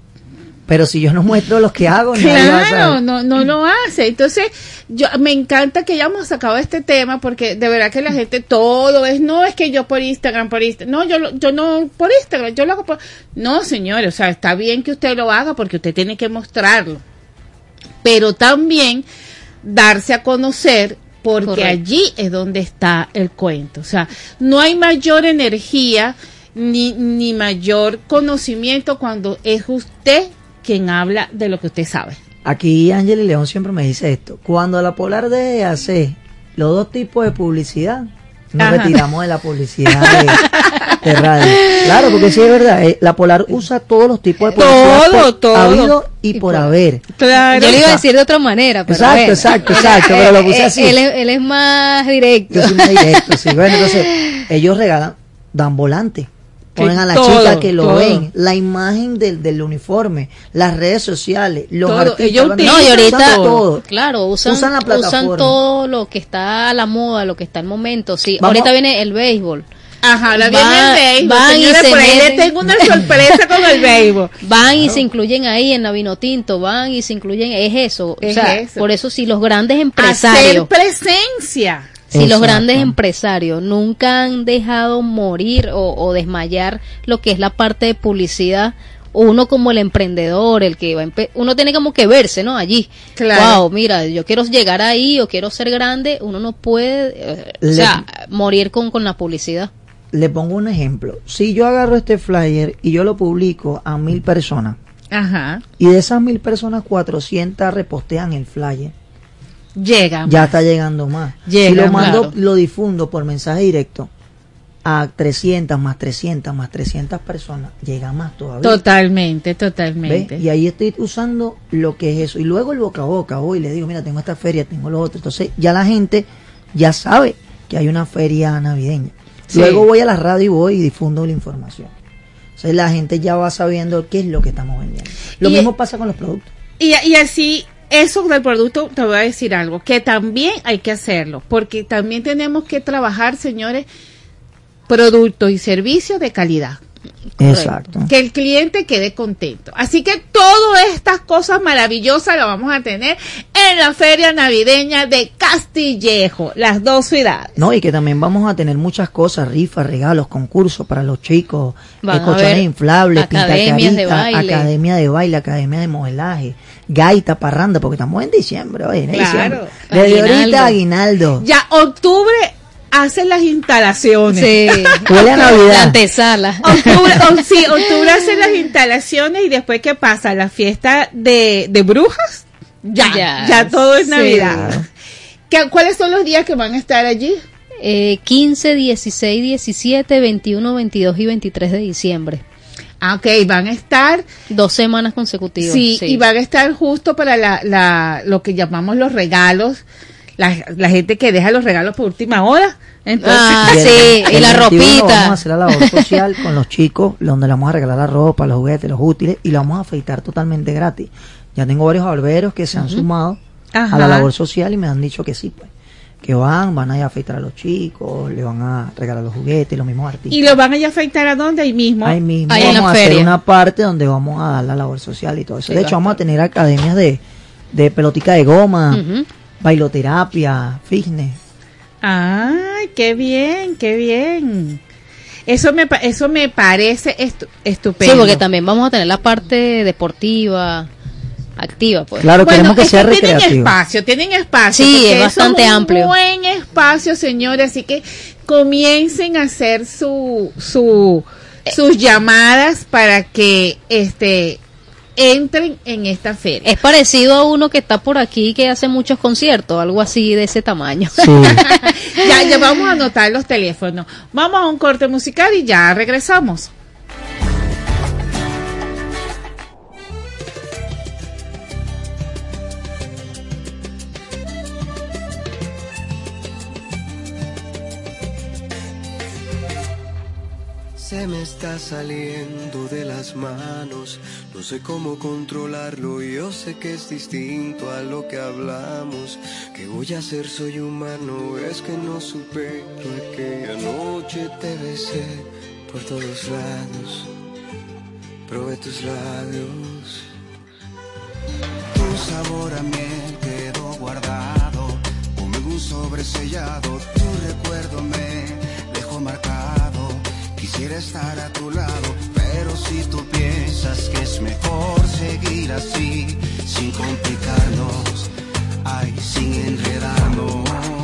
pero si yo no muestro lo que hago, nadie va a Claro, saber. no, no lo hace. Entonces, yo me encanta que hayamos sacado este tema porque de verdad que la gente todo es, no es que yo por Instagram, por Instagram, no, yo, lo- yo no por Instagram, yo lo hago por... No, señores, o sea, está bien que usted lo haga porque usted tiene que mostrarlo. Pero también darse a conocer porque Correcto. allí es donde está el cuento. O sea, no hay mayor energía ni, ni mayor conocimiento cuando es usted quien habla de lo que usted sabe. Aquí Ángel y León siempre me dice esto. Cuando la Polar de hacer los dos tipos de publicidad, nos Ajá. retiramos de la publicidad de, de radio. Claro, porque sí es verdad. eh, la Polar usa todos los tipos de publicidad Todo, por todo. habido y, por haber. Claro. Yo le iba a decir de otra manera, pero Exacto, bueno. exacto, exacto, pero lo puse Él- así. Él, es- él es más directo. Yo soy más directo, sí. Bueno, entonces, ellos regalan, dan volante. Ponen a la todo, chica que lo todo. ven, la imagen del, del uniforme, las redes sociales, los Todo. artistas. Ellos No, y usan ahorita, todo. claro, usan, Usan la usan plataforma. todo lo que está a la moda, lo que está en momento. Sí, Vamos- ahorita viene el béisbol. Ajá, Va- viene el béisbol. van y se por ahí le meten. tengo una sorpresa con el béisbol. Van y se incluyen ahí en la Vinotinto, van y se incluyen, es eso. Es o sea, eso. por eso si los grandes Hacer empresarios, presencia. Si los grandes empresarios nunca han dejado morir o, o desmayar lo que es la parte de publicidad, uno como el emprendedor, el que va a empe- uno tiene como que verse, ¿no? Allí. Claro. Wow, mira, yo quiero llegar ahí o quiero ser grande, uno no puede, eh, o Le- sea, morir con, con la publicidad. Le pongo un ejemplo. Si yo agarro este flyer y yo lo publico a mil personas, Ajá. y de esas mil personas, 400 repostean el flyer, Llega. ya está llegando más. Llega, si lo mando, claro. lo difundo por mensaje directo a 300 más 300 más 300 personas, llega más todavía. Totalmente, ¿Ves? totalmente. Y ahí estoy usando lo que es eso. Y luego el boca a boca, voy y le digo, mira, tengo esta feria, tengo lo otro. Entonces ya la gente ya sabe que hay una feria navideña. Sí. Luego voy a la radio y voy y difundo la información. Entonces la gente ya va sabiendo qué es lo que estamos vendiendo. Lo Y- mismo pasa con los productos. Y, y así, eso del producto, te voy a decir algo, que también hay que hacerlo, porque también tenemos que trabajar, señores, productos y servicios de calidad. Exacto. Que el cliente quede contento. Así que todas estas cosas maravillosas las vamos a tener en la feria navideña de Castillejo, las dos ciudades. No, y que también vamos a tener muchas cosas, rifas, regalos, concursos para los chicos, eh, colchones inflables, academias de baile. academia de baile, academia de modelaje, gaita, parranda, porque estamos en diciembre, oye, en Claro. diciembre. Desde Aguinaldo. ahorita aguinaldo. Ya octubre hacen las instalaciones. Sí. Huele a Navidad. La antesala. Octubre, o- sí, octubre hacen las instalaciones y después ¿qué pasa? La fiesta de, de brujas. Ya, ya, Ya, todo es sí. Navidad. ¿Qué- ¿Cuáles son los días que van a estar allí? Eh, 15, 16, 17, 21, 22 y 23 de diciembre. Ah, ok, van a estar, Dos semanas consecutivas. sí, y van a estar justo para la, la, lo que llamamos los regalos, la, la gente que deja los regalos por última hora. Entonces, Ah, el- sí, y la 21 ropita. Vamos a hacer la labor social con los chicos, donde le vamos a regalar la ropa, los juguetes, los útiles, y lo vamos a afeitar totalmente gratis. Ya tengo varios barberos que se han sumado Ajá. a la labor social y me han dicho que sí, pues. Que van, van a ir a afeitar a los chicos, le van a regalar los juguetes, los mismos artistas. ¿Y lo van a ir a afeitar a dónde? Ahí mismo. Ahí mismo Ahí en vamos la a hacer una parte donde vamos a dar la labor social y todo eso. Sí, de hecho, vamos a tener academias de, de pelotica de goma, Ujú. Bailoterapia, fitness. Ay, qué bien, qué bien. Eso me, eso me parece estu- Sí, estupendo. porque también vamos a tener la parte deportiva, activa, pues. Claro, Bueno, queremos que sea tienen recreativo. espacio, tienen espacio. Sí, es eso bastante un amplio. buen espacio, señores, así que comiencen a hacer su, su, sus llamadas para que este entren en esta feria. Es parecido a uno que está por aquí que hace muchos conciertos, algo así de ese tamaño. Ya, ya vamos a anotar los teléfonos. Vamos a un corte musical y ya regresamos. Se me está saliendo de las manos no sé cómo controlarlo, yo sé que es distinto a lo que hablamos. ¿Qué voy a hacer? Soy humano, es que no supero aquella noche te besé por todos lados. Probé tus labios. Tu sabor a miel quedó guardado como un sobresellado. Tu recuerdo me dejó marcado. Quisiera estar a tu lado, si tú piensas que es mejor seguir así, sin complicarnos, ay, sin enredarnos.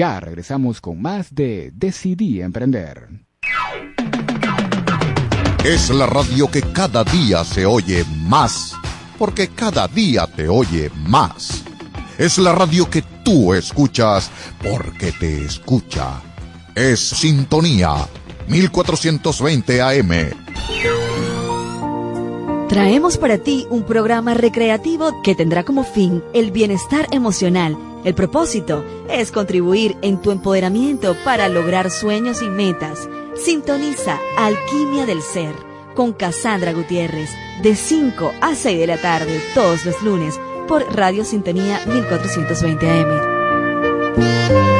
Ya regresamos con más de Decidí Emprender. Es la radio que cada día se oye más, porque cada día te oye más. Es la radio que tú escuchas porque te escucha. Es Sintonía 1420 AM. Traemos para ti un programa recreativo que tendrá como fin el bienestar emocional. El propósito es contribuir en tu empoderamiento para lograr sueños y metas. Sintoniza Alquimia del Ser con Cassandra Gutiérrez de 5 a 6 de la tarde todos los lunes por Radio Sintonía 1420 AM.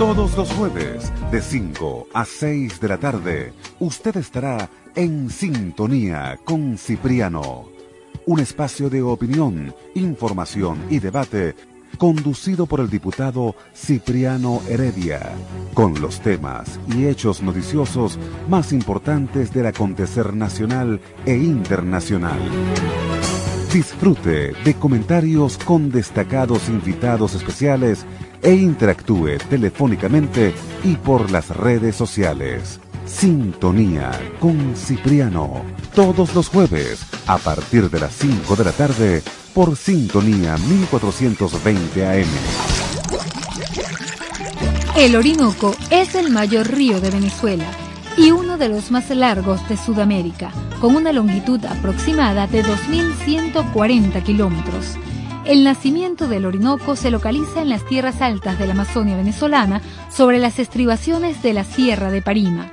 Todos los jueves, de 5 a 6 de la tarde, usted estará en sintonía con Cipriano. Un espacio de opinión, información y debate conducido por el diputado Cipriano Heredia, con los temas y hechos noticiosos más importantes del acontecer nacional e internacional. Disfrute de comentarios con destacados invitados especiales e interactúe telefónicamente y por las redes sociales. Sintonía con Cipriano, todos los jueves a partir de las 5 de la tarde por Sintonía 1420 AM. El Orinoco es el mayor río de Venezuela y uno de los más largos de Sudamérica, con una longitud aproximada de 2.140 kilómetros. El nacimiento del Orinoco se localiza en las tierras altas de la Amazonia venezolana, sobre las estribaciones de la Sierra de Parima.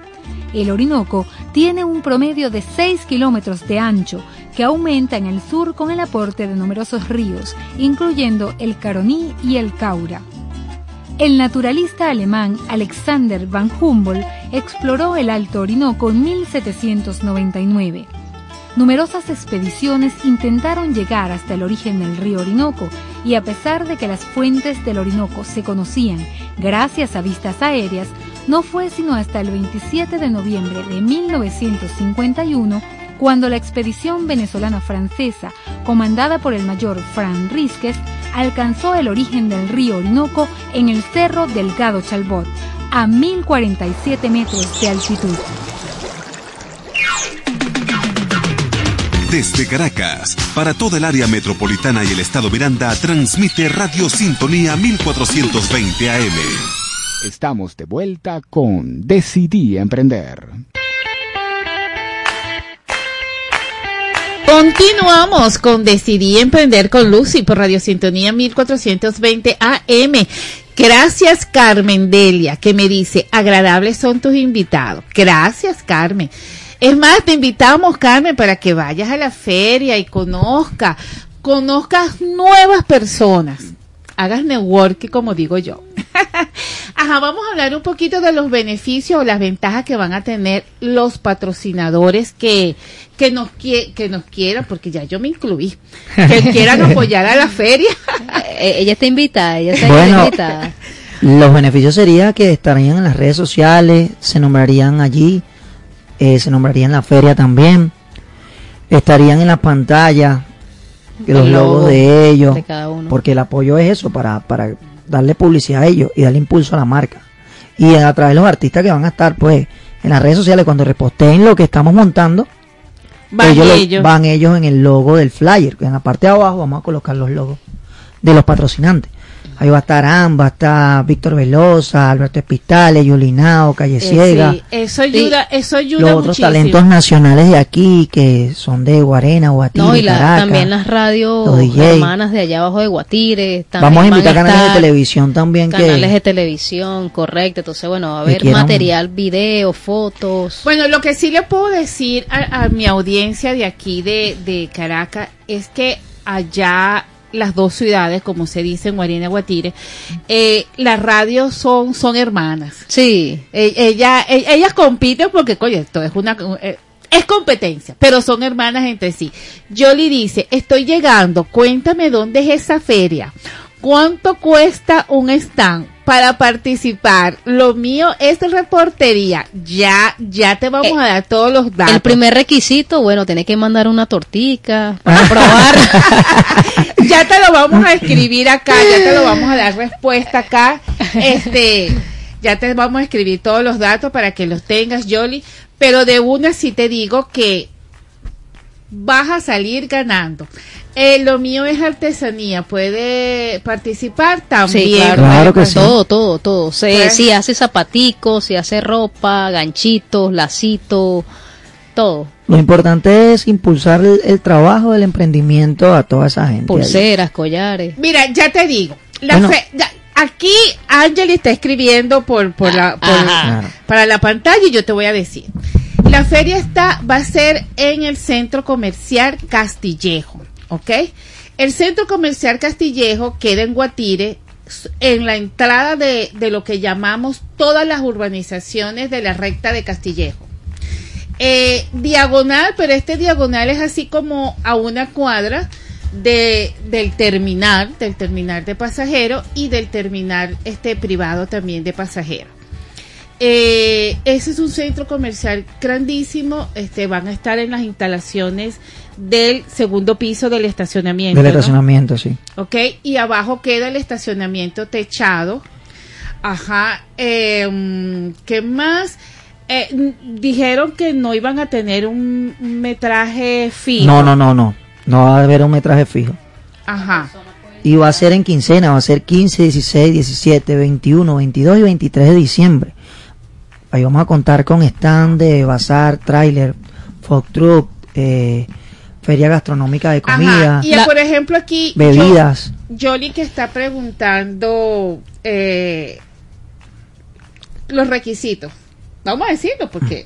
El Orinoco tiene un promedio de 6 kilómetros de ancho, que aumenta en el sur con el aporte de numerosos ríos, incluyendo el Caroní y el Caura. El naturalista alemán Alexander van Humboldt exploró el Alto Orinoco en 1799. Numerosas expediciones intentaron llegar hasta el origen del río Orinoco y a pesar de que las fuentes del Orinoco se conocían gracias a vistas aéreas, no fue sino hasta el 27 de noviembre de 1951 cuando la expedición venezolana francesa, comandada por el mayor Fran Rizquez, alcanzó el origen del río Orinoco en el Cerro Delgado Chalbot, a 1047 metros de altitud. Desde Caracas, para toda el área metropolitana y el estado Miranda, transmite Radio Sintonía 1420 AM. Estamos de vuelta con Decidí Emprender. Continuamos con Decidí Emprender con Lucy por Radio Sintonía 1420 AM. Gracias Carmen Delia, que me dice, agradables son tus invitados. Gracias Carmen. Es más, te invitamos Carmen para que vayas a la feria y conozca, conozcas nuevas personas. Hagas networking, como digo yo. Ajá, vamos a hablar un poquito de los beneficios o las ventajas que van a tener los patrocinadores que, que nos que nos quieran, porque ya yo me incluí, que quieran apoyar a la feria. Eh, ella está invitada, ella está Bueno. invitada. Los beneficios sería que estarían en las redes sociales, se nombrarían allí, eh, se nombraría en la feria también, estarían en la pantalla los logo logos de ellos, de cada uno. porque el apoyo es eso, para, para darle publicidad a ellos y darle impulso a la marca. Y a través de los artistas que van a estar pues en las redes sociales cuando reposteen lo que estamos montando, Van lo- ellos. van ellos en el logo del flyer, que en la parte de abajo vamos a colocar los logos de los patrocinantes. Ahí va a estar Am, va a estar Víctor Velosa, Alberto Espitales, Yulinao, Calle Eh, Ciega, sí, eso ayuda, eso ayuda los otros muchísimo. talentos nacionales de aquí que son de Guarena, Guatire, No, y la- Caracas. también las radios hermanas de allá abajo de Guatire. también Vamos a invitar canales de televisión también Canales que de televisión, correcto. Entonces, bueno, va a haber material, video, fotos. Bueno, lo que sí le puedo decir a, a mi audiencia de aquí de, de Caracas es que allá las dos ciudades, como se dice en Guarina Guatire, eh, las radios son, son hermanas. Sí. ella, e- ellas compiten porque, coño, esto es una... eh, es competencia, pero son hermanas entre sí. Jolie dice, estoy llegando, cuéntame dónde es esa feria. ¿Cuánto cuesta un stand para participar? Lo mío es reportería. Ya, ya te vamos a dar todos los datos. El primer requisito, bueno, tiene que mandar una tortica para probar. ya te lo vamos a escribir acá, ya te lo vamos a dar respuesta acá. Este, ya te vamos a escribir todos los datos para que los tengas, Yoli. Pero de una sí te digo que vas a salir ganando. Eh, lo mío es artesanía, puede participar también. Sí, claro, Claro que sí. todo, todo, todo. Se, Pues- Si hace zapaticos, si hace ropa, ganchitos, lacitos, todo. Lo importante es impulsar el, el trabajo del emprendimiento a toda esa gente. ahí. Pulseras, collares. Mira, ya te digo, la Bueno. fe- ya- aquí Angeli está escribiendo por, por la, por- Claro. para la pantalla y yo te voy a decir. La feria está, va a ser en el centro comercial Castillejo, ¿ok? El centro comercial Castillejo queda en Guatire, en la entrada de, de lo que llamamos todas las urbanizaciones de la recta de Castillejo. Eh, diagonal, pero este diagonal es así como a una cuadra de, del terminal, del terminal de pasajeros y del terminal este privado también de pasajeros. Eh, ese es un centro comercial grandísimo. Este van a estar en las instalaciones del segundo piso del estacionamiento. Del ¿no? estacionamiento, sí. ¿ok? Y abajo queda el estacionamiento techado. Ajá. Eh, ¿Qué más? Eh, dijeron que no iban a tener un un metraje fijo. No, no, no, no. No va a haber un metraje fijo. Ajá. Y va a ser en quincena, va a ser 15, 16, 17, 21, 22 y 23 de diciembre. Ahí vamos a contar con stand de bazar, trailer, folk truck, eh, feria gastronómica de comida, Ajá. Y por ejemplo aquí. bebidas. Jolly que está preguntando eh, los requisitos. Vamos a decirlo porque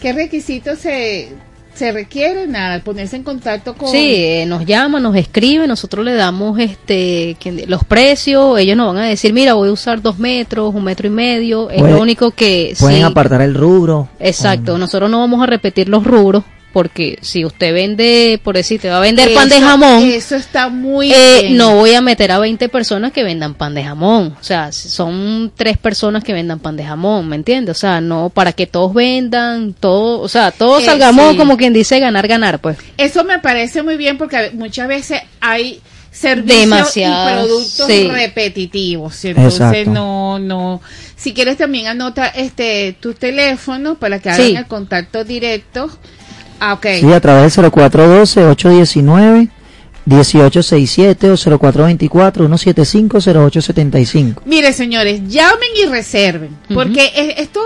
qué requisitos se, se requieren nada ponerse en contacto con Sí, eh, nos llama, nos escribe, nosotros le damos este que- los precios, ellos nos van a decir, mira, voy a usar dos metros, un metro y medio, es Puede- lo único que... Pueden sí, apartar el rubro. Exacto, nosotros no vamos a repetir los rubros, porque si usted vende, por decir, te va a vender pan de jamón, Eso está muy eh, bien. no voy a meter a 20 personas que vendan pan de jamón. O sea, son tres personas que vendan pan de jamón, ¿me entiendes? O sea, no para que todos vendan, todo, o sea, todos Eh, salgamos sí. como quien dice ganar, ganar, pues. Eso me parece muy bien porque muchas veces hay servicios y productos sí. repetitivos. Entonces Exacto. no, no. Si quieres también anota este tu teléfono para que hagan Sí. el contacto directo. Ah, ok. Sí, a través del 0412-819-1867 o 0424-175-0875. Mire, señores, llamen y reserven, porque es- esto,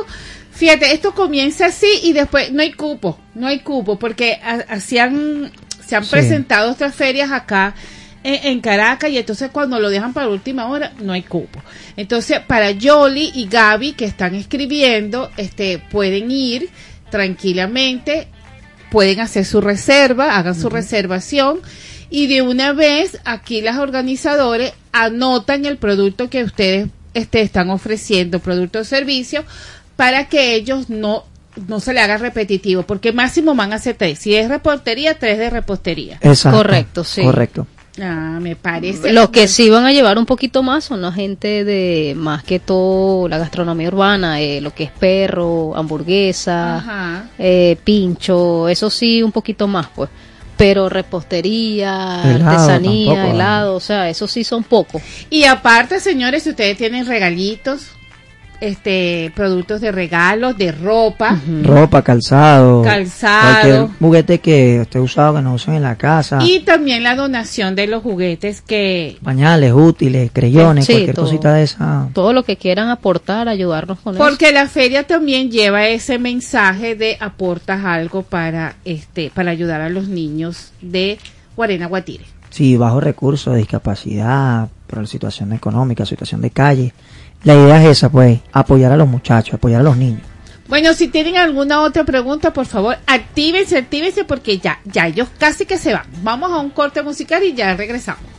fíjate, esto comienza así y después no hay cupo, no hay cupo, porque así han, se han Sí. presentado otras ferias acá en, en Caracas y entonces cuando lo dejan para última hora no hay cupo. Entonces, para Yoli y Gaby que están escribiendo, este, pueden ir tranquilamente, pueden hacer su reserva, hagan su reservación y de una vez aquí las organizadores anotan el producto que ustedes este, están ofreciendo, producto o servicio, para que ellos no no se le haga repetitivo, porque máximo van a ser tres. Si es reportería, tres de repostería. Exacto. Correcto, sí. Correcto. Ah, me parece. Los que sí van a llevar un poquito más son la gente de más que todo la gastronomía urbana, eh, lo que es perro, hamburguesa, eh, pincho, eso sí un poquito más pues. Pero repostería, Helado artesanía, tampoco, helado, o sea, eso sí son pocos. Y aparte, señores, si ustedes tienen regalitos, este, productos de regalos, de ropa, Ropa, calzado. Calzado. Juguete que esté usado que no usen en la casa. y también la donación de los juguetes que Pañales, útiles, creyones, Sí, cualquier todo. cosita de esa. Todo lo que quieran aportar, ayudarnos con eso. porque la feria también lleva ese mensaje de aportas algo para este para ayudar a los niños de Guarena Guatire. Sí, bajo recursos, discapacidad, por la situación económica, situación de calle. La idea es esa, pues, apoyar a los muchachos, apoyar a los niños. Bueno, si tienen alguna otra pregunta, por favor, actívense, actívense porque ya ya ellos casi que se van. Vamos a un corte musical y ya regresamos.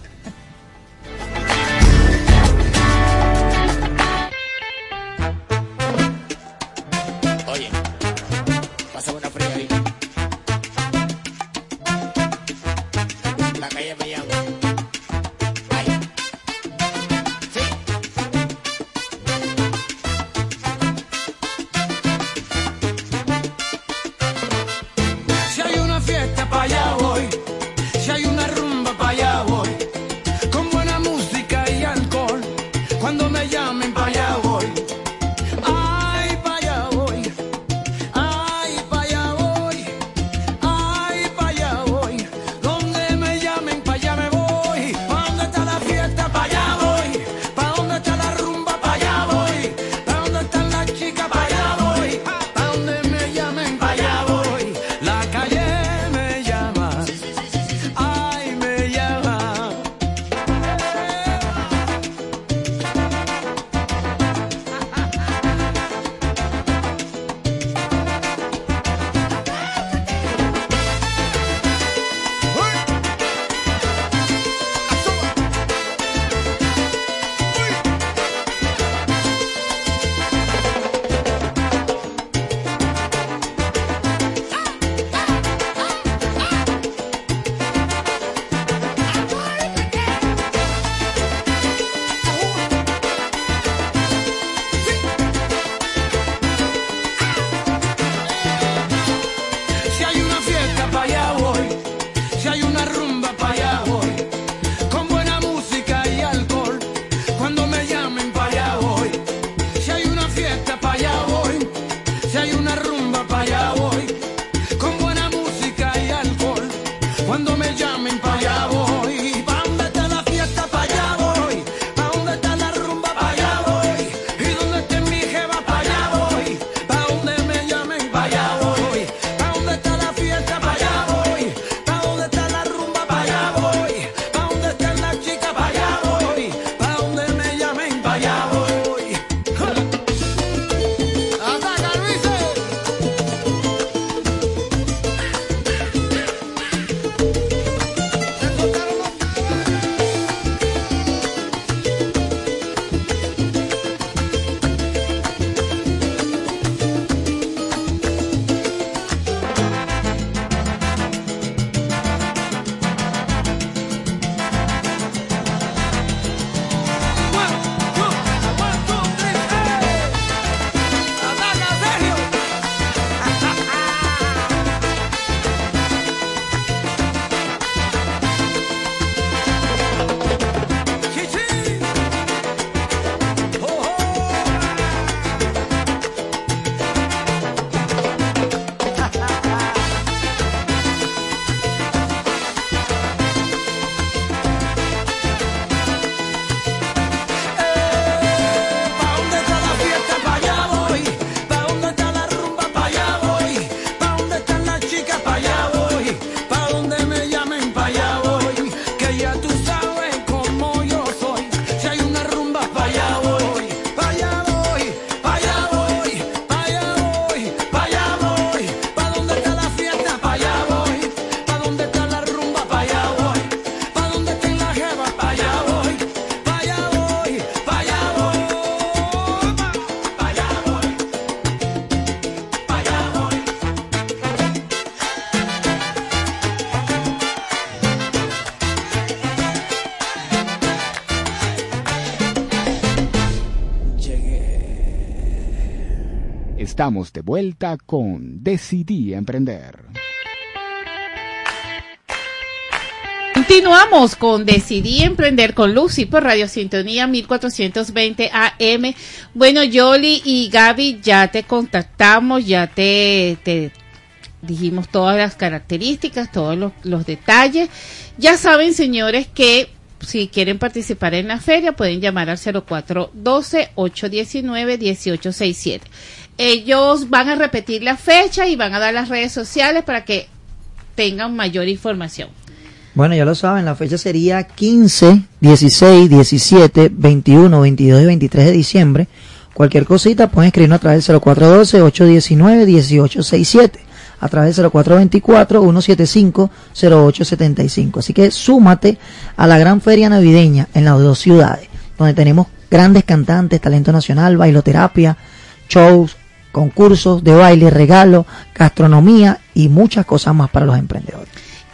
Estamos de vuelta con Decidí Emprender. Continuamos con Decidí Emprender con Lucy por Radio Sintonía 1420 AM. Bueno, Yoli y Gaby, ya te contactamos, ya te, te dijimos todas las características, todos los, los detalles. Ya saben, señores, que si quieren participar en la feria pueden llamar al 0412-819-1867. Ellos van a repetir la fecha y van a dar las redes sociales para que tengan mayor información. Bueno, ya lo saben, la fecha sería 15, 16, 17, 21, 22 y 23 de diciembre. Cualquier cosita pueden escribirnos a través del 0412-819-1867, a través del 0424-175-0875. Así que súmate a la gran feria navideña en las dos ciudades, donde tenemos grandes cantantes, talento nacional, bailoterapia, shows, concursos de baile, regalo, gastronomía y muchas cosas más para los emprendedores.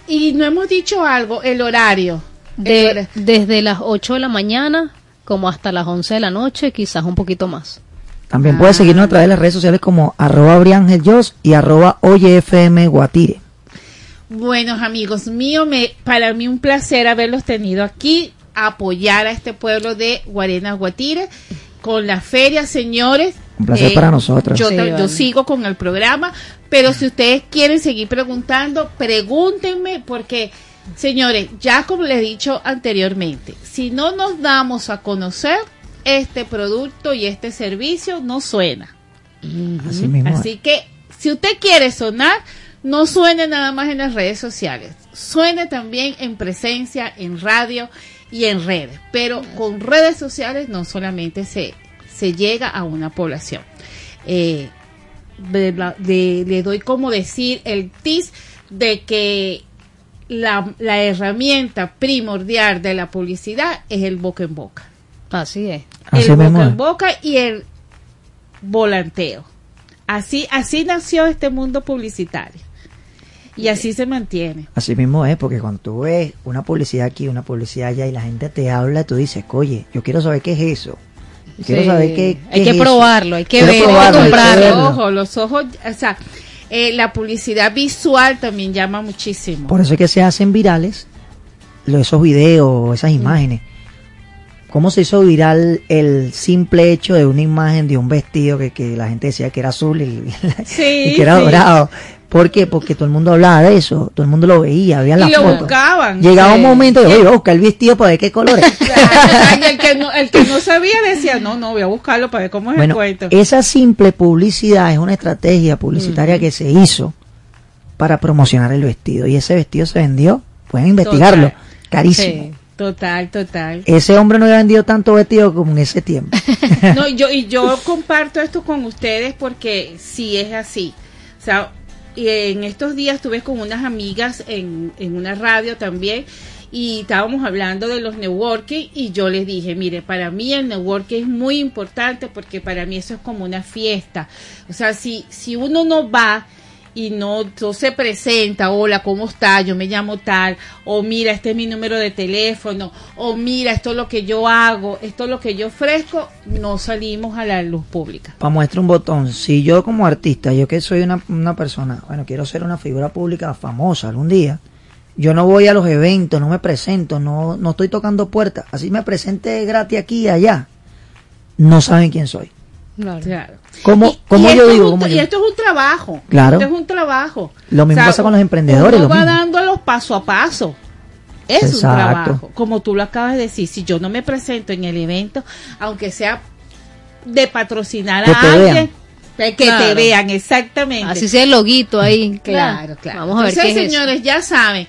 Y no hemos dicho algo, el horario. De- desde las 8 de la mañana como hasta las 11 de la noche, quizás un poquito más. También puedes seguirnos a través de las redes sociales como arroba briangeljos y arroba oyefm guatire. Buenos amigos míos, me, para mí un placer haberlos tenido aquí. apoyar a este pueblo de Guarena Guatire con la feria, señores. Un placer Eh, para nosotros. Yo, Sí, yo sigo con el programa, pero si ustedes quieren seguir preguntando, pregúntenme porque, señores, ya como les he dicho anteriormente, si no nos damos a conocer, este producto y este servicio no suena. Así mismo. Así que si usted quiere sonar, no suene nada más en las redes sociales, suene también en presencia, en radio y en redes. Pero con redes sociales no solamente se, se llega a una población. Eh, de la- de- le doy como decir el tis de que la, la herramienta primordial de la publicidad es el boca en boca. Así es. Así el boca es. en boca y el volanteo. Así, así nació este mundo publicitario. Y así se mantiene. Así mismo es, porque cuando tú ves una publicidad aquí, una publicidad allá y la gente te habla, tú dices, oye, yo quiero saber qué es eso. Yo quiero Sí. saber qué, qué Hay que es probarlo, hay que Quiero verlo, hay que probarlo, hay que comprarlo. Los ojos, los ojos, o sea, eh, la publicidad visual también llama muchísimo. Por eso es que se hacen virales esos videos, esas imágenes. ¿Cómo se hizo viral el simple hecho de una imagen de un vestido que, que la gente decía que era azul y, Sí, y que era sí. dorado? ¿Por qué? Porque todo el mundo hablaba de eso, todo el mundo lo veía, Y las lo fotos. buscaban. Llegaba un momento de, oye, voy a buscar el vestido para ver qué colores. Y el que, no, el que no sabía decía, no, no, voy a buscarlo para ver cómo es el Bueno, cuento. esa simple publicidad es una estrategia publicitaria que se hizo para promocionar el vestido. Y ese vestido se vendió, pueden investigarlo, Total. carísimo. Total, total. Ese hombre no había vendido tanto vestido como en ese tiempo. No, yo, y yo comparto esto con ustedes porque sí es así. O sea, en estos días estuve con unas amigas en, en una radio también y estábamos hablando de los networking y yo les dije, mire, para mí el networking es muy importante porque para mí eso es como una fiesta. O sea, si, si uno no va y no, se presenta, hola, ¿cómo está? Yo me llamo tal, o mira, este es mi número de teléfono, o mira, esto es lo que yo hago, esto es lo que yo ofrezco, no salimos a la luz pública. Para muestra un botón, si yo como artista, yo que soy una, una persona, bueno, quiero ser una figura pública famosa algún día, yo no voy a los eventos, no me presento, no, no estoy tocando puertas, así me presente gratis aquí y allá, no saben quién soy. Claro. ¿Cómo, Y- cómo y yo esto es digo? un- ¿Cómo y yo- esto es un trabajo. Claro. Esto es un trabajo. Lo mismo pasa con los emprendedores, Uno lo va mismo. dándolos paso a paso. Es un trabajo. Como tú lo acabas de decir, si yo no me presento en el evento, aunque sea de patrocinar Que a alguien, vean. que te Claro. vean, exactamente. Así sea el loguito ahí. Claro, claro. Vamos a ver Entonces, qué es eso. señores, ya saben,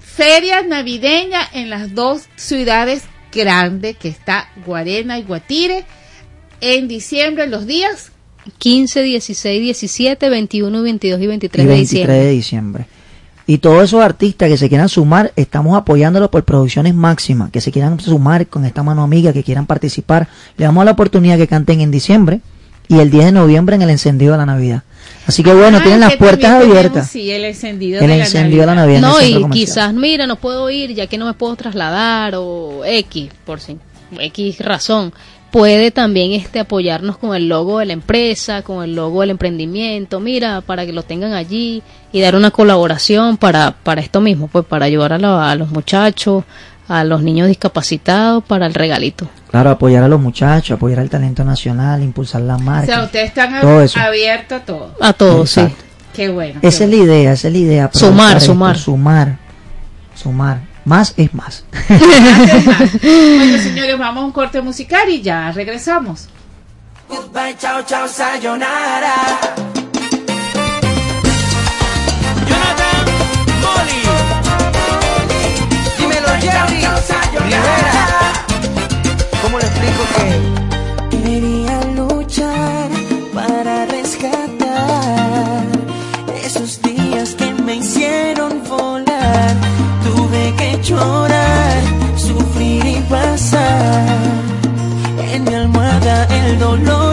feria navideña en las dos ciudades grandes, que está Guarena y Guatire, en diciembre, los días 15, 16, 17, 21, 22 y 23 y de 23 diciembre. de diciembre. Y todos esos artistas que se quieran sumar, estamos apoyándolos por producciones máximas, que se quieran sumar con esta mano amiga, que quieran participar. Le damos la oportunidad que canten en diciembre y el 10 de noviembre en el encendido de la Navidad. Así que bueno, Ah, tienen las puertas tenemos, abiertas. Sí, el encendido El de la encendido de la Navidad. No, y comercial. quizás, mira, no puedo ir ya que no me puedo trasladar o X, por si X razón. Puede también este apoyarnos con el logo de la empresa, con el logo del emprendimiento, mira, para que lo tengan allí y dar una colaboración para, para esto mismo, pues para ayudar a, la- a los muchachos, a los niños discapacitados para el regalito. Claro, apoyar a los muchachos, apoyar al talento nacional, impulsar la O marca. sea, ustedes están todo eso. abiertos a todo. A todos, sí. Qué bueno. qué Esa es la bueno. idea, esa es la idea. Sumar, esto, sumar. Sumar, sumar. Más es más. bueno, señores, vamos a un corte musical y ya regresamos. Goodbye, chao, chao, sayonara. Llorar, sufrir y pasar. En mi almohada el dolor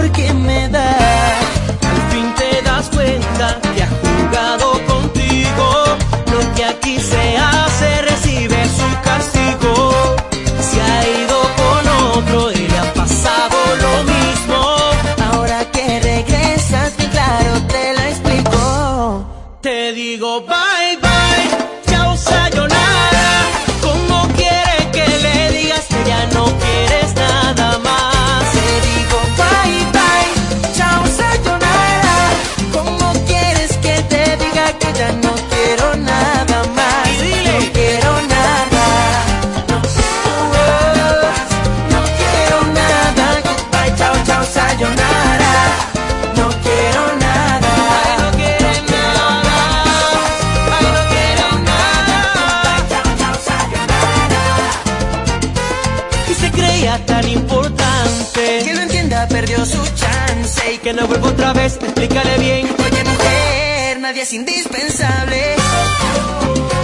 que no vuelva otra vez, explícale bien. Oye, mujer, nadie es indispensable.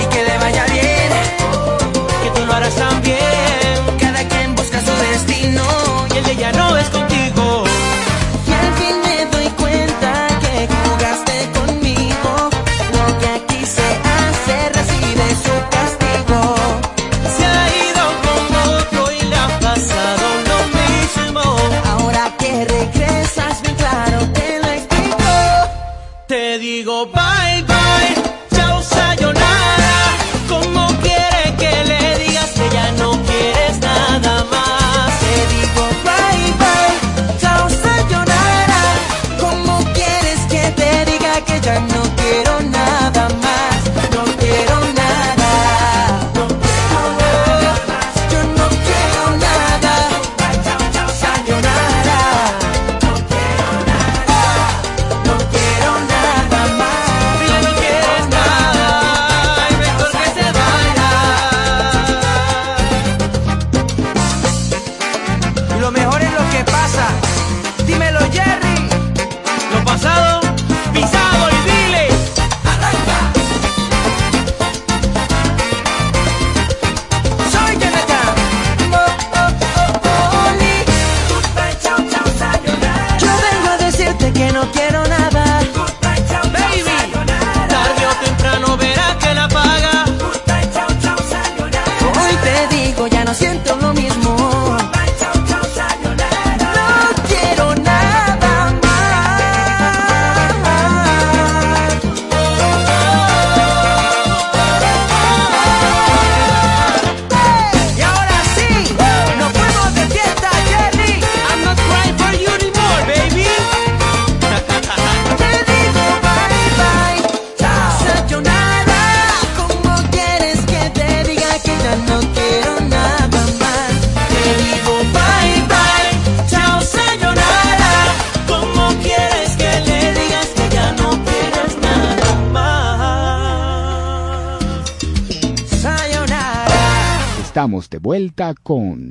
Y que le vaya bien. Que tú lo harás también. Cada quien busca su destino. Y el de ella no es contigo.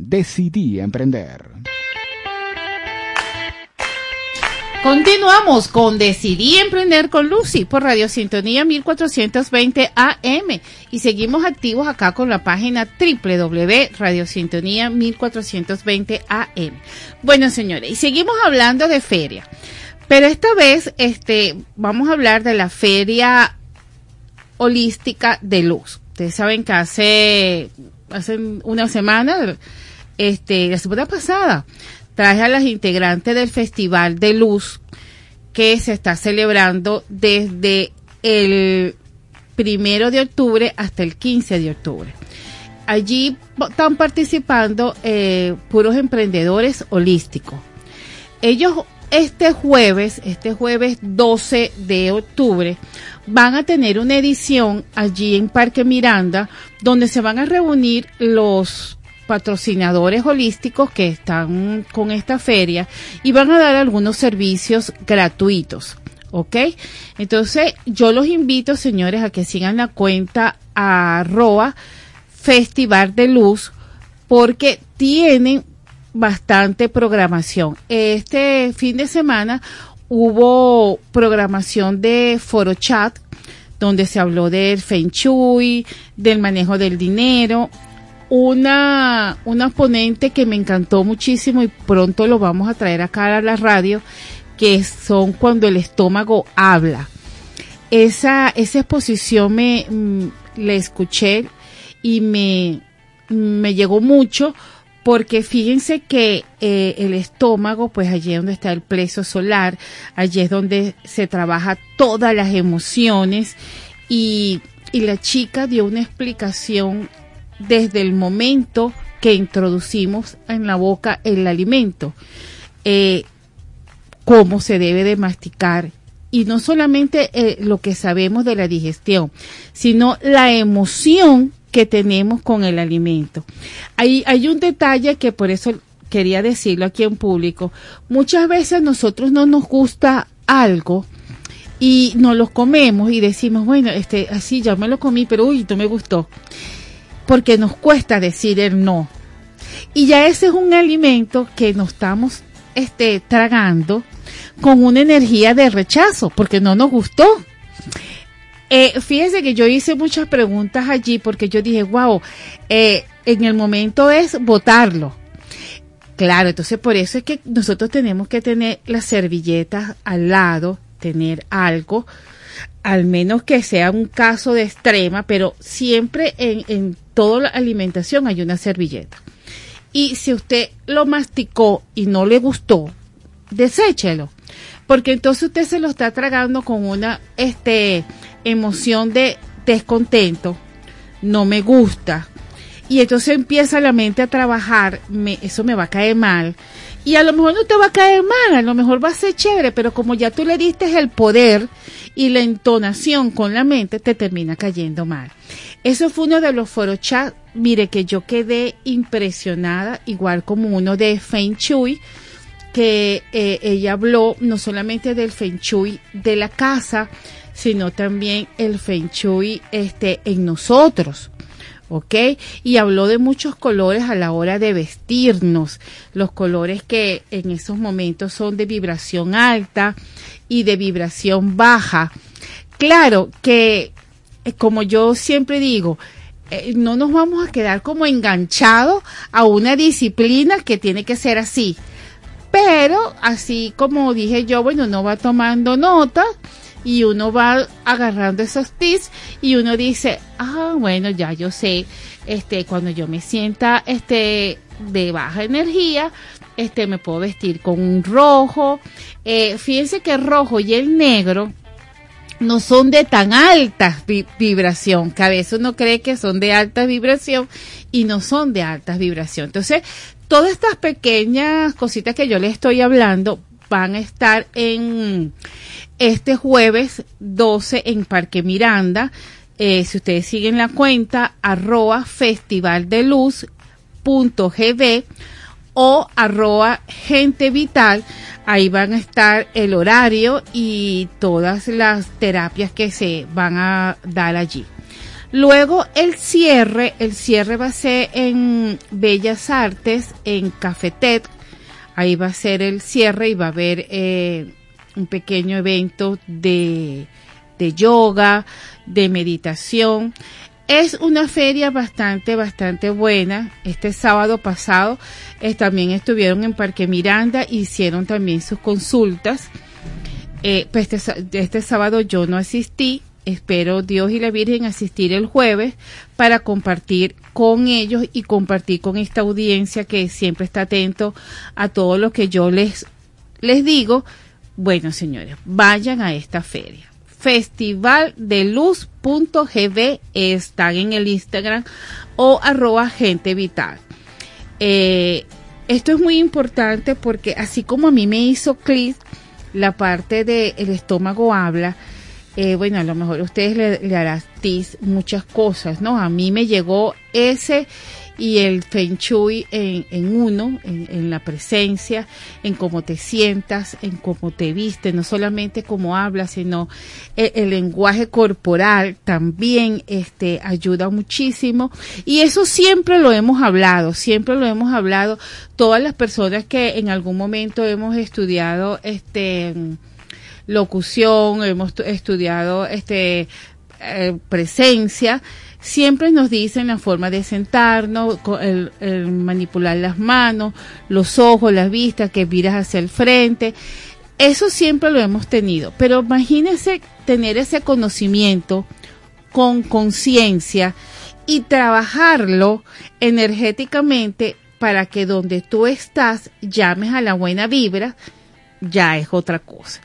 Decidí Emprender. Continuamos con Decidí Emprender con Lucy por Radio Sintonía 1420 AM y seguimos activos acá con la página www.radiosintonía 1420 AM. Bueno, señores, y seguimos hablando de feria, pero esta vez este, vamos a hablar de la feria holística de luz. Ustedes saben que hace, hace una semana, este, la semana pasada, traje a las integrantes del Festival de Luz que se está celebrando desde el primero de octubre hasta el 15 de octubre. Allí están participando eh, puros emprendedores holísticos. Ellos este jueves, este jueves 12 de octubre, van a tener una edición allí en Parque Miranda, donde se van a reunir los patrocinadores holísticos que están con esta feria y van a dar algunos servicios gratuitos. ¿Ok? Entonces, yo los invito, señores, a que sigan la cuenta arroba Festival de Luz porque tienen bastante programación. Este fin de semana hubo programación de Foro Chat, donde se habló del Feng Shui, del manejo del dinero. Una, una ponente que me encantó muchísimo y pronto lo vamos a traer acá a la radio, que son cuando el estómago habla. Esa, esa exposición me, mm, la escuché y me, me llegó mucho porque fíjense que eh, el estómago, pues allí es donde está el pleso solar, allí es donde se trabaja todas las emociones y, y la chica dio una explicación desde el momento que introducimos en la boca el alimento, eh, cómo se debe de masticar y no solamente eh, lo que sabemos de la digestión, sino la emoción que tenemos con el alimento. Hay, hay un detalle que por eso quería decirlo aquí en público. Muchas veces nosotros no nos gusta algo y nos lo comemos y decimos, bueno, este, así ya me lo comí, pero uy, no me gustó. Porque nos cuesta decir el no. Y ya ese es un alimento que nos estamos este, tragando con una energía de rechazo, porque no nos gustó. Eh, fíjense que yo hice muchas preguntas allí porque yo dije, wow, eh, en el momento es votarlo. Claro, entonces por eso es que nosotros tenemos que tener las servilletas al lado, tener algo, al menos que sea un caso de extrema, pero siempre en, en toda la alimentación hay una servilleta. Y si usted lo masticó y no le gustó, deséchelo. Porque entonces usted se lo está tragando con una este, emoción de descontento, no me gusta. Y entonces empieza la mente a trabajar, eso me va a caer mal. Y a lo mejor no te va a caer mal, a lo mejor va a ser chévere, pero como ya tú le diste el poder y la entonación con la mente, te termina cayendo mal. Eso fue uno de los foros chat, mire que yo quedé impresionada, igual como uno de Feng Shui, que eh, ella habló no solamente del Feng Shui de la casa, sino también el Feng Shui este, en nosotros. ¿Ok? Y habló de muchos colores a la hora de vestirnos, los colores que en esos momentos son de vibración alta y de vibración baja. Claro que, eh, como yo siempre digo, eh, no nos vamos a quedar como enganchados a una disciplina que tiene que ser así. Pero así como dije yo, bueno, uno va tomando nota y uno va agarrando esos tips y uno dice, ah, bueno, ya yo sé, este, cuando yo me sienta, este, de baja energía, este, me puedo vestir con un rojo. Eh, fíjense que el rojo y el negro no son de tan alta vi- vibración, que a veces uno cree que son de alta vibración y no son de alta vibración. Entonces, todas estas pequeñas cositas que yo les estoy hablando van a estar en este jueves 12 en Parque Miranda. Eh, si ustedes siguen la cuenta, arroba festival o arroba gente vital, ahí van a estar el horario y todas las terapias que se van a dar allí. Luego el cierre, el cierre va a ser en Bellas Artes, en Cafetet, ahí va a ser el cierre y va a haber eh, un pequeño evento de, de yoga, de meditación. Es una feria bastante, bastante buena. Este sábado pasado eh, también estuvieron en Parque Miranda, hicieron también sus consultas. Eh, pues este, este sábado yo no asistí, espero Dios y la Virgen asistir el jueves para compartir con ellos y compartir con esta audiencia que siempre está atento a todo lo que yo les, les digo. Bueno, señores, vayan a esta feria. Festivaldeluz.gb están en el Instagram o arroba gente vital. Eh, esto es muy importante porque así como a mí me hizo clic la parte del estómago habla, eh, bueno, a lo mejor ustedes le, le hará tis muchas cosas, ¿no? A mí me llegó ese y el Feng Shui en, en uno, en, en la presencia, en cómo te sientas, en cómo te vistes, no solamente cómo hablas, sino el, el lenguaje corporal también este, ayuda muchísimo. Y eso siempre lo hemos hablado, siempre lo hemos hablado. Todas las personas que en algún momento hemos estudiado este locución, hemos tu- estudiado este eh, presencia, siempre nos dicen la forma de sentarnos, el, manipular las manos, los ojos, las vistas, que miras hacia el frente. Eso siempre lo hemos tenido, pero imagínense tener ese conocimiento con conciencia y trabajarlo energéticamente para que donde tú estás llames a la buena vibra, ya es otra cosa.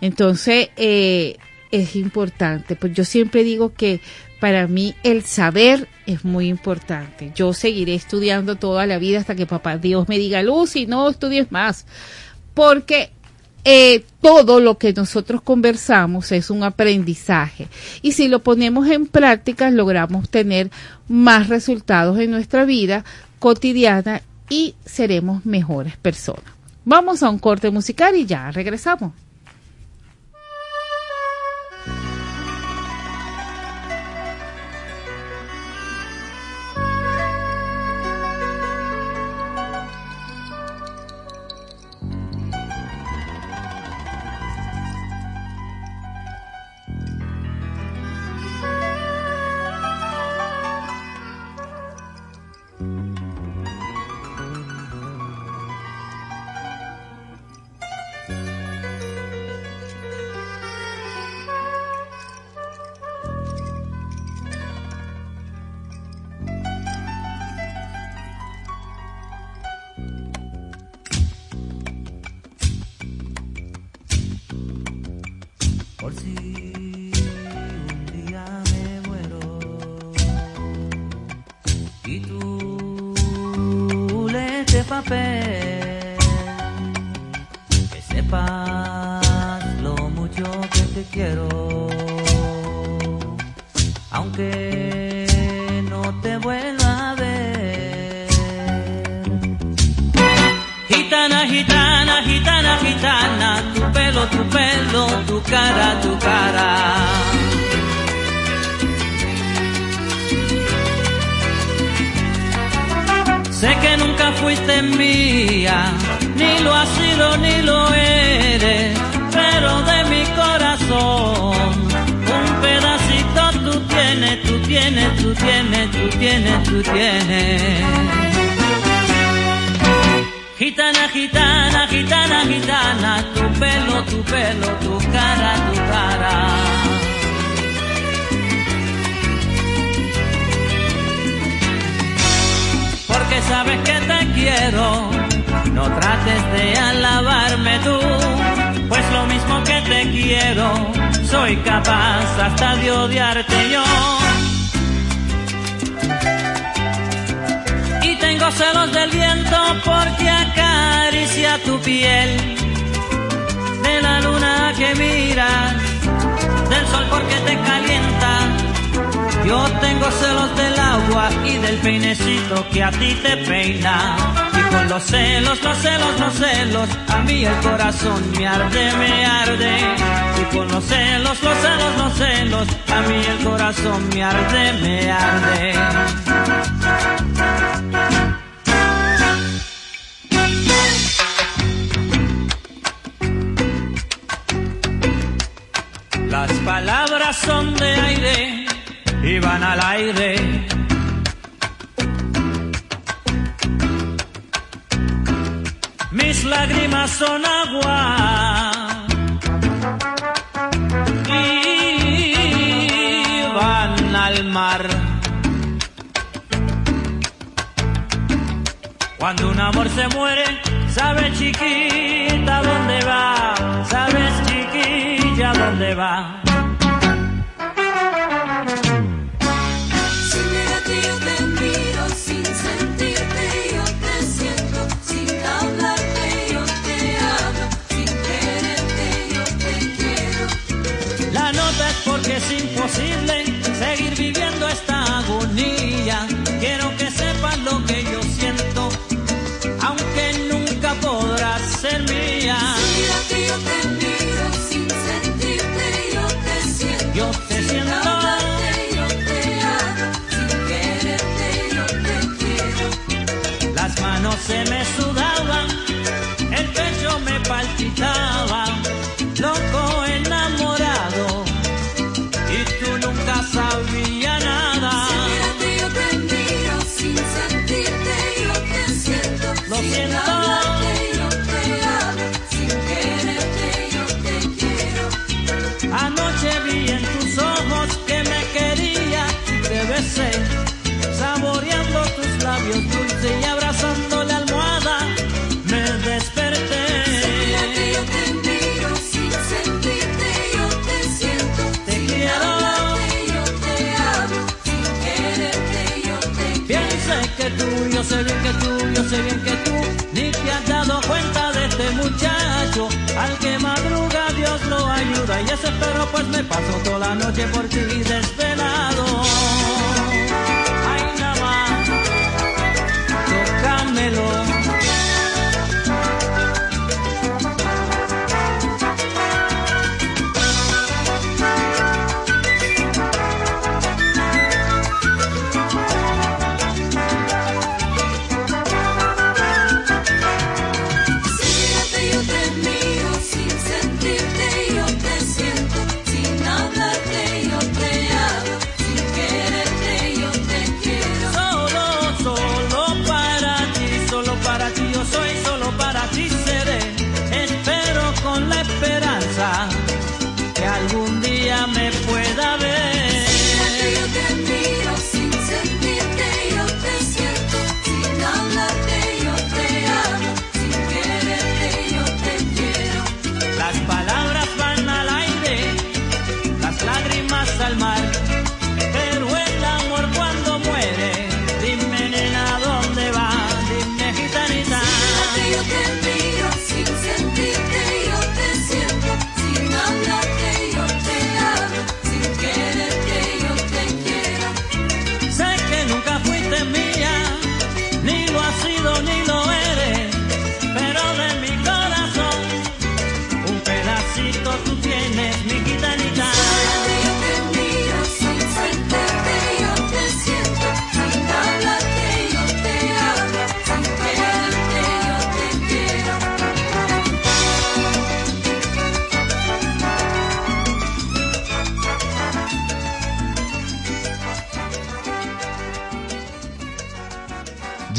Entonces, eh, es importante. Pues yo siempre digo que para mí el saber es muy importante. Yo seguiré estudiando toda la vida hasta que papá Dios me diga, Lucy, no estudies más. Porque eh, todo lo que nosotros conversamos es un aprendizaje. Y si lo ponemos en práctica, logramos tener más resultados en nuestra vida cotidiana y seremos mejores personas. Vamos a un corte musical y ya regresamos. Gitana, gitana, gitana, gitana, tu pelo, tu pelo, tu cara, tu cara. porque sabes que te quiero. No trates de alabarme tú, pues lo mismo que te quiero, soy capaz hasta de odiarte yo. Tengo celos del viento porque acaricia tu piel, de la luna que miras, del sol porque te calienta. Yo tengo celos del agua y del peinecito que a ti te peina. Y con los celos, los celos, los celos, a mí el corazón me arde, me arde. Y con los celos, los celos, los celos, a mí el corazón me arde, me arde. Las palabras son de aire y van al aire. Mis lágrimas son agua y van al mar. Cuando un amor se muere, sabes chiquita dónde va, sabes chiquilla dónde va. Paso toda la noche por ti.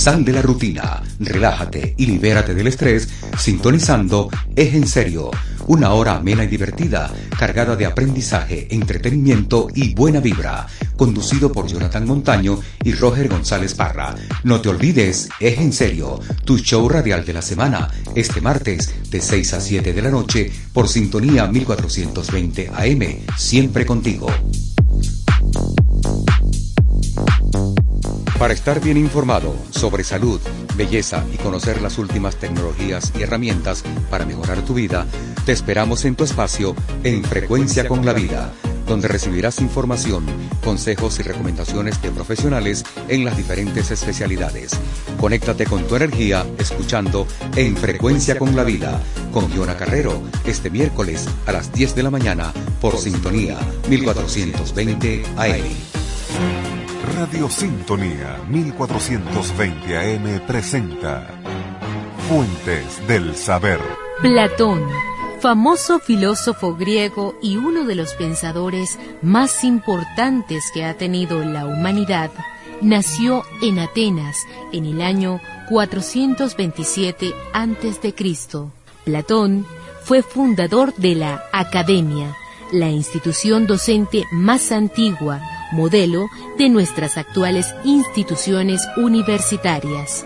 Sal de la rutina, relájate y libérate del estrés sintonizando Es en serio, una hora amena y divertida, cargada de aprendizaje, entretenimiento y buena vibra, conducido por Jonathan Montaño y Roger González Parra. No te olvides, Es en serio, tu show radial de la semana, este martes de 6 a 7 de la noche por sintonía 1420 AM, siempre contigo. Para estar bien informado sobre salud, belleza y conocer las últimas tecnologías y herramientas para mejorar tu vida, te esperamos en tu espacio en Frecuencia con la Vida, donde recibirás información, consejos y recomendaciones de profesionales en las diferentes especialidades. Conéctate con tu energía escuchando En Frecuencia con la Vida con Giona Carrero este miércoles a las 10 de la mañana por Sintonía 1420 AM. Radio Sintonía 1420 AM presenta Fuentes del Saber. Platón, famoso filósofo griego y uno de los pensadores más importantes que ha tenido la humanidad, nació en Atenas en el año 427 a.C. Platón fue fundador de la Academia, la institución docente más antigua, modelo de nuestras actuales instituciones universitarias.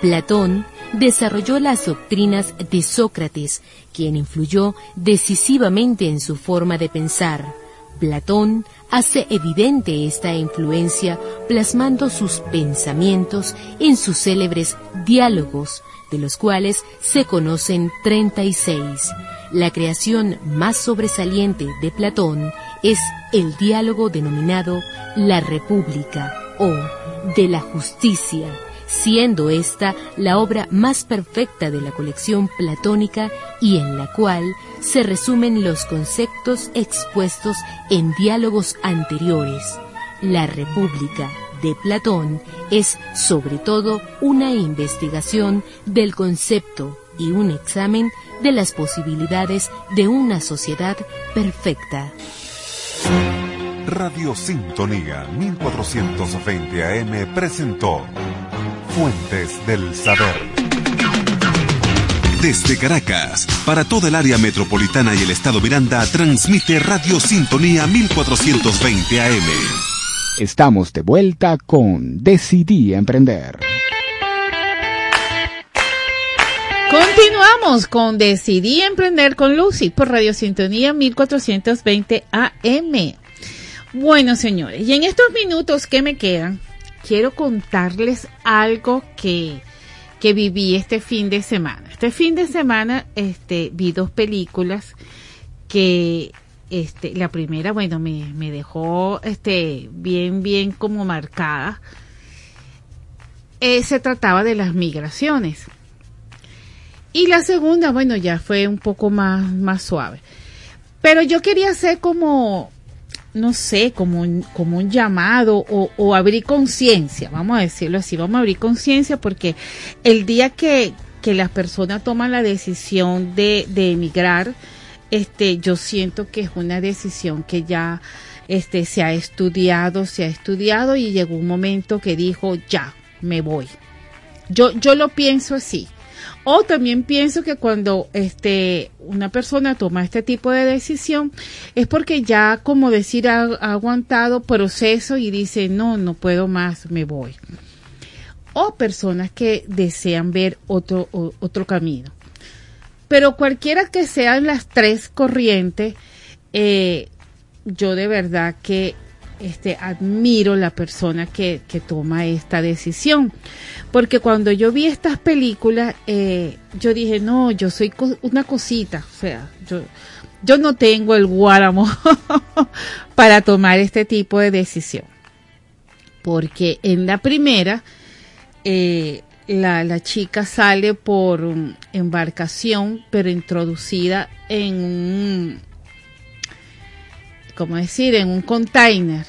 Platón desarrolló las doctrinas de Sócrates, quien influyó decisivamente en su forma de pensar. Platón hace evidente esta influencia plasmando sus pensamientos en sus célebres diálogos, de los cuales se conocen 36. La creación más sobresaliente de Platón es el diálogo denominado La República o de la Justicia, siendo esta la obra más perfecta de la colección platónica y en la cual se resumen los conceptos expuestos en diálogos anteriores. La República de Platón es sobre todo una investigación del concepto y un examen de las posibilidades de una sociedad perfecta. Radio Sintonía 1420 AM presentó Fuentes del Saber. Desde Caracas, para toda el área metropolitana y el estado Miranda, transmite Radio Sintonía 1420 AM. Estamos de vuelta con Decidí Emprender. Continuamos con Decidí Emprender con Lucy por Radio Sintonía 1420 AM. Bueno, señores, y en estos minutos que me quedan, quiero contarles algo que, que viví este fin de semana. Este fin de semana este, vi dos películas que este, la primera, bueno, me, me dejó este, bien, bien como marcada. Eh, se trataba de las migraciones. Y la segunda, bueno, ya fue un poco más, más suave. Pero yo quería hacer como, no sé, como un, como un llamado o, o abrir conciencia, vamos a decirlo así, vamos a abrir conciencia porque el día que, que las personas toman la decisión de, de emigrar, este, yo siento que es una decisión que ya este, se ha estudiado, se ha estudiado y llegó un momento que dijo, ya, me voy. Yo, yo lo pienso así. O también pienso que cuando este, una persona toma este tipo de decisión es porque ya, como decir, ha, aguantado proceso y dice, no, no puedo más, me voy. O personas que desean ver otro, otro camino. Pero cualquiera que sean las tres corrientes, eh, yo de verdad que este, admiro la persona que, que toma esta decisión. Porque cuando yo vi estas películas, eh, yo dije, no, yo soy una cosita, o sea, yo, yo no tengo el guáramo para tomar este tipo de decisión. Porque en la primera, eh, la, la chica sale por embarcación, pero introducida en un, ¿cómo decir? En un container.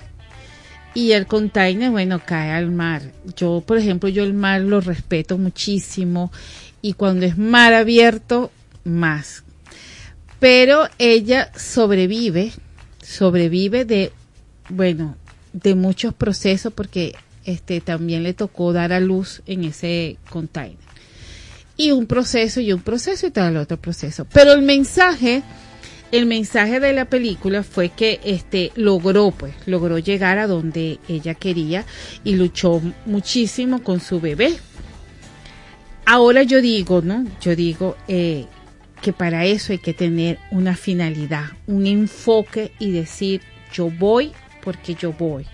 Y el container, bueno, cae al mar. Yo, por ejemplo, yo el mar lo respeto muchísimo. Y cuando es mar abierto, más. Pero ella sobrevive, sobrevive de, bueno, de muchos procesos porque este también le tocó dar a luz en ese container. Y un proceso y un proceso y tal otro proceso. Pero el mensaje, el mensaje de la película fue que este logró pues, logró llegar a donde ella quería y luchó muchísimo con su bebé. Ahora yo digo, ¿no? Yo digo eh, que para eso hay que tener una finalidad, un enfoque y decir, yo voy porque yo voy.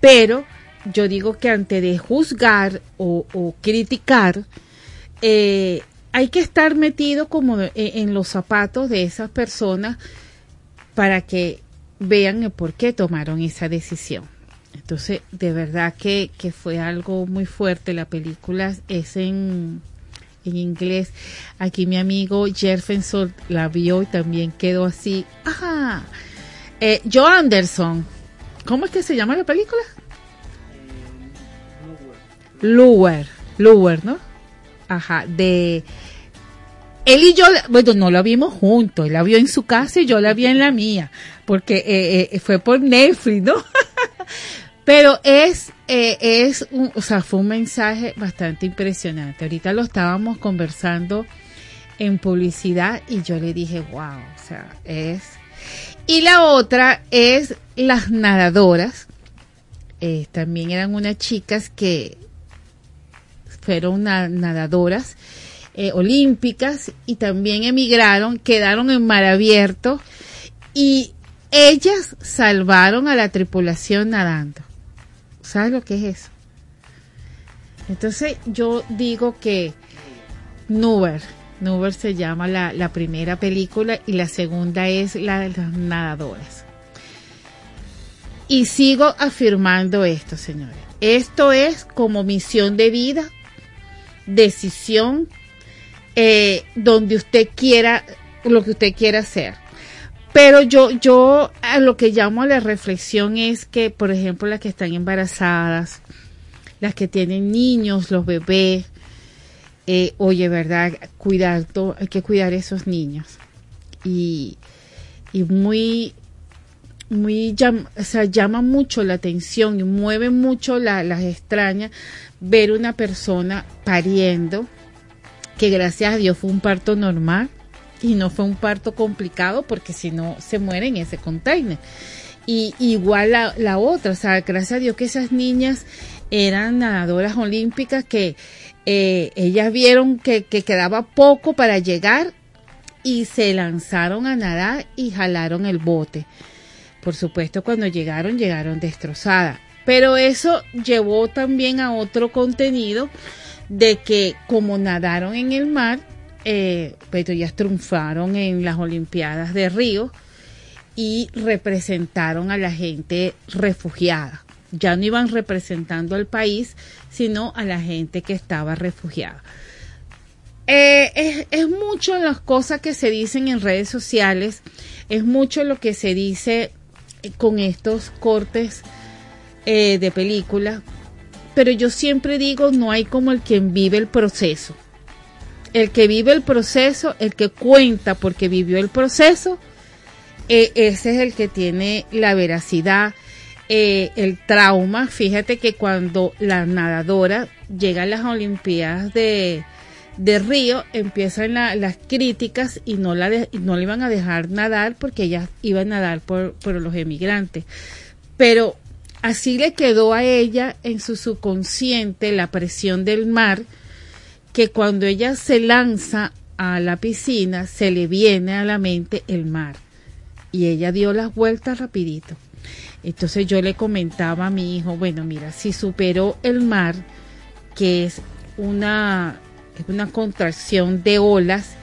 Pero yo digo que antes de juzgar o, o criticar, eh, hay que estar metido como en, en los zapatos de esas personas para que vean el por qué tomaron esa decisión. Entonces, de verdad que, que fue algo muy fuerte. La película es en, en inglés. Aquí mi amigo Jefferson la vio y también quedó así. Ajá. Eh, Joe Anderson. ¿Cómo es que se llama la película? Lower. Lower, ¿no? Ajá. De. Él y yo, bueno, no la vimos juntos. Él la vio en su casa y yo la vi en la mía. Porque eh, eh, fue por Netflix, ¿no? Pero es, eh, es un, o sea, fue un mensaje bastante impresionante. Ahorita lo estábamos conversando en publicidad y yo le dije, wow, o sea, es. Y la otra es las nadadoras. Eh, también eran unas chicas que fueron na- nadadoras eh, olímpicas y también emigraron, quedaron en mar abierto y ellas salvaron a la tripulación nadando. ¿Sabes lo que es eso? Entonces yo digo que Nuber, Nuber se llama la, la primera película y la segunda es la de las nadadoras. Y sigo afirmando esto, señores. Esto es como misión de vida, decisión, eh, donde usted quiera, lo que usted quiera hacer. Pero yo, yo a lo que llamo a la reflexión es que, por ejemplo, las que están embarazadas, las que tienen niños, los bebés, eh, oye, ¿verdad? Cuidar, hay que cuidar esos niños. Y, y muy, muy, llam- o sea, llama mucho la atención y mueve mucho la- las extrañas ver una persona pariendo, que gracias a Dios fue un parto normal y no fue un parto complicado porque si no se muere en ese container. Y igual la, la otra, o sea, gracias a Dios que esas niñas eran nadadoras olímpicas que eh, ellas vieron que quedaba poco para llegar y se lanzaron a nadar y jalaron el bote. Por supuesto, cuando llegaron, llegaron destrozadas. Pero eso llevó también a otro contenido de que como nadaron en el mar, eh, pues ellas triunfaron en las Olimpiadas de Río y representaron a la gente refugiada. Ya no iban representando al país, sino a la gente que estaba refugiada. Eh, es, es mucho las cosas que se dicen en redes sociales, es mucho lo que se dice con estos cortes eh, de película, pero yo siempre digo, no hay como el quien vive el proceso. El que vive el proceso, el que cuenta porque vivió el proceso, eh, ese es el que tiene la veracidad, eh, el trauma. Fíjate que cuando la nadadora llega a las Olimpiadas de, de Río, empiezan la- las críticas y no la, no le iban a dejar nadar porque ella iba a nadar por, por los emigrantes. Pero así le quedó a ella en su subconsciente la presión del mar, que cuando ella se lanza a la piscina se le viene a la mente el mar. Y ella dio las vueltas rapidito. Entonces yo le comentaba a mi hijo, bueno, mira, si superó el mar, que es una, es una contracción de olas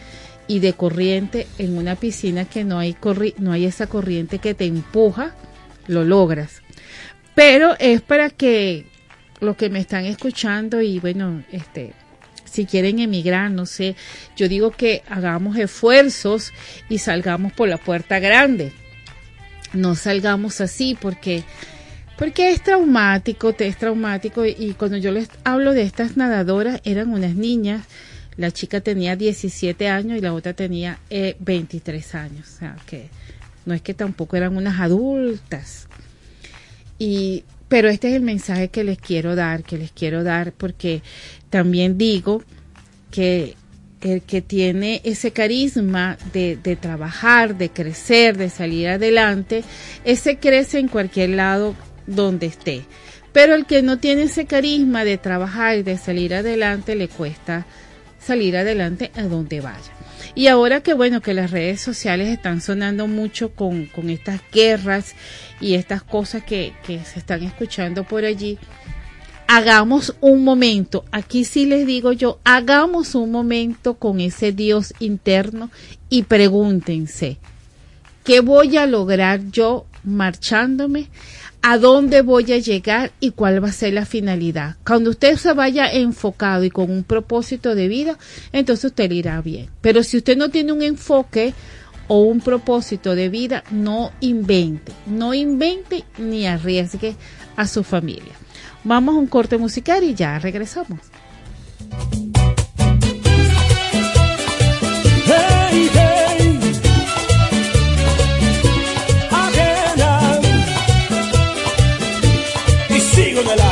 y de corriente en una piscina que no hay, corri- no hay esa corriente que te empuja, lo logras. Pero es para que los que me están escuchando y bueno, este, si quieren emigrar, no sé, yo digo que hagamos esfuerzos y salgamos por la puerta grande. No salgamos así porque porque es traumático, te es traumático y cuando yo les hablo de estas nadadoras eran unas niñas, la chica tenía 17 años y la otra tenía eh, 23 años, o sea que no es que tampoco eran unas adultas. Y pero este es el mensaje que les quiero dar, que les quiero dar porque también digo que el que tiene ese carisma de, de trabajar, de crecer, de salir adelante, ese crece en cualquier lado donde esté. Pero el que no tiene ese carisma de trabajar y de salir adelante, le cuesta salir adelante a donde vaya. Y ahora que bueno, que las redes sociales están sonando mucho con, con estas guerras y estas cosas que, que se están escuchando por allí, hagamos un momento, aquí sí les digo yo, hagamos un momento con ese Dios interno y pregúntense, ¿qué voy a lograr yo marchándome? ¿A dónde voy a llegar y cuál va a ser la finalidad? Cuando usted se vaya enfocado y con un propósito de vida, entonces usted le irá bien. Pero si usted no tiene un enfoque o un propósito de vida, no invente, no invente ni arriesgue a su familia. Vamos a un corte musical y ya regresamos. Hey, hey. En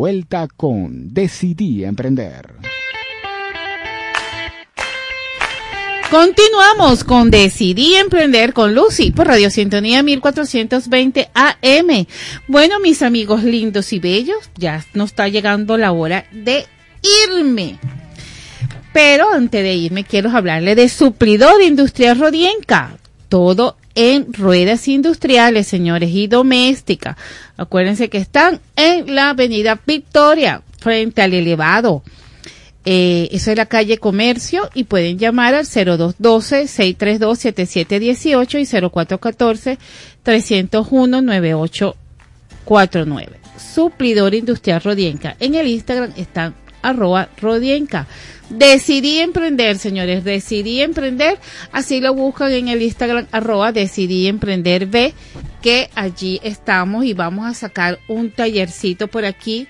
vuelta con Decidí Emprender. Continuamos con Decidí Emprender con Lucy por Radio Sintonía 1420 AM. Bueno, mis amigos lindos y bellos, ya nos está llegando la hora de irme. Pero antes de irme quiero hablarle de Suplidor Industrial Rodienca. Todo en ruedas industriales, señores, y domésticas. Acuérdense que están la avenida Victoria, frente al elevado. Eh, eso es la calle Comercio y pueden llamar al 0212-632-7718 y 0414-301-9849. Suplidor Industrial Rodienca. En el Instagram están arroba Rodienca. Decidí emprender, señores, decidí emprender, así lo buscan en el Instagram arroba decidí emprender B, que allí estamos y vamos a sacar un tallercito por aquí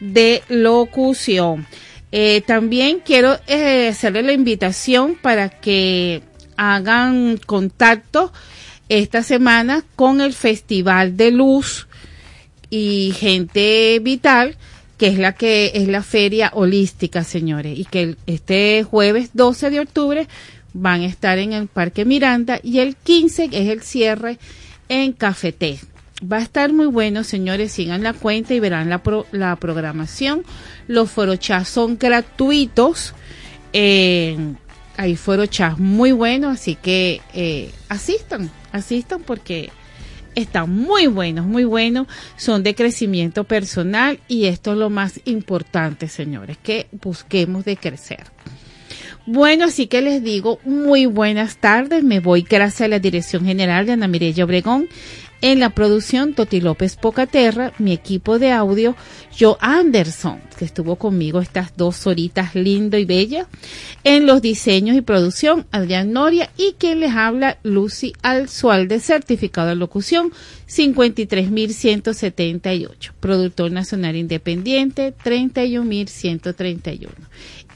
de locución. Eh, también quiero eh, hacerle la invitación para que hagan contacto esta semana con el Festival de Luz y Gente Vital, que es la que es la feria holística, señores, y que este jueves 12 de octubre van a estar en el Parque Miranda y el 15 es el cierre en Cafeté. Va a estar muy bueno, señores, sigan la cuenta y verán la, pro- la programación. Los forochas son gratuitos. Eh, hay forochas muy buenos, así que eh, asistan, asistan porque están muy buenos, muy buenos, son de crecimiento personal y esto es lo más importante, señores, que busquemos de crecer. Bueno, así que les digo muy buenas tardes. Me voy gracias a la Dirección General de Ana Mireya Obregón. En la producción, Toti López Pocaterra, mi equipo de audio, Joe Anderson, que estuvo conmigo estas dos horitas lindo y bella. En los diseños y producción, Adrián Noria y quien les habla, Lucy Alzualde, certificado de locución 53178. Productor nacional independiente 31131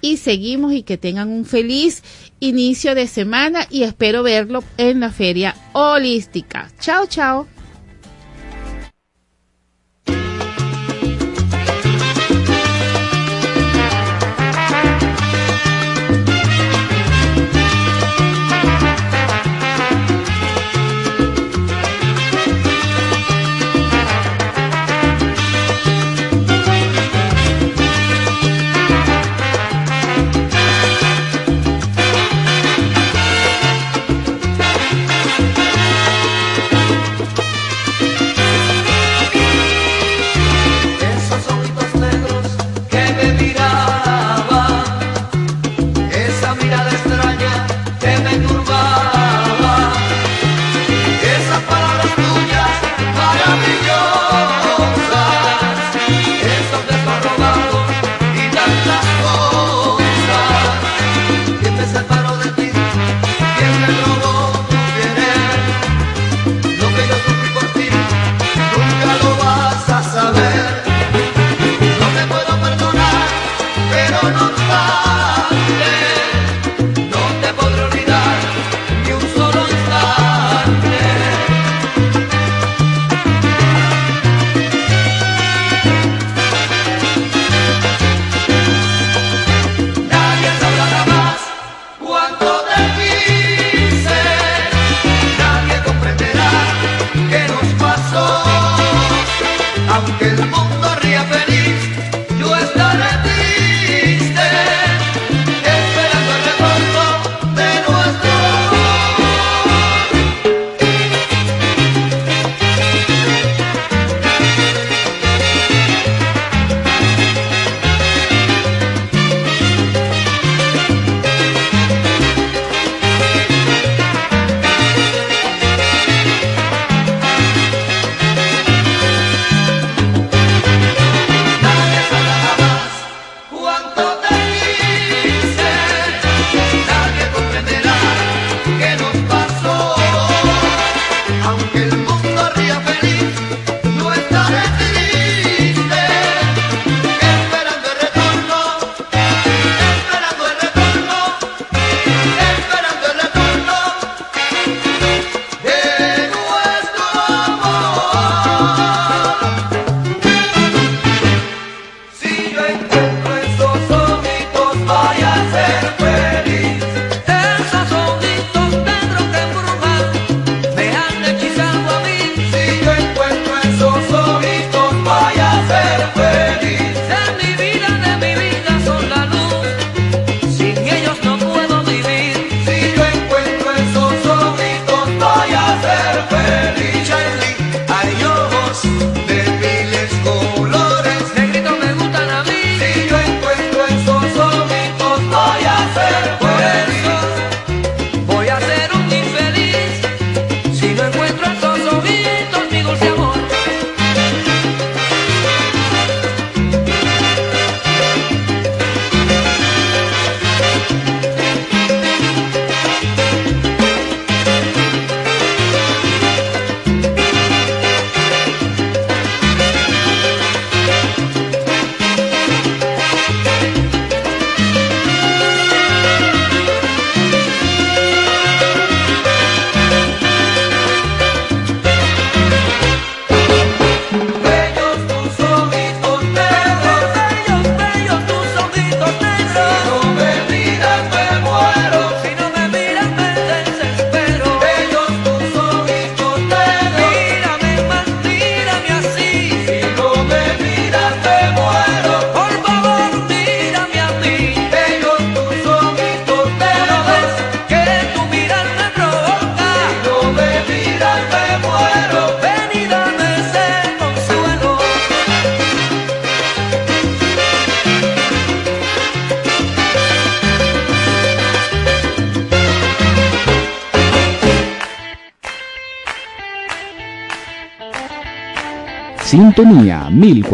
y seguimos y que tengan un feliz inicio de semana y espero verlo en la feria holística. Chao, chao.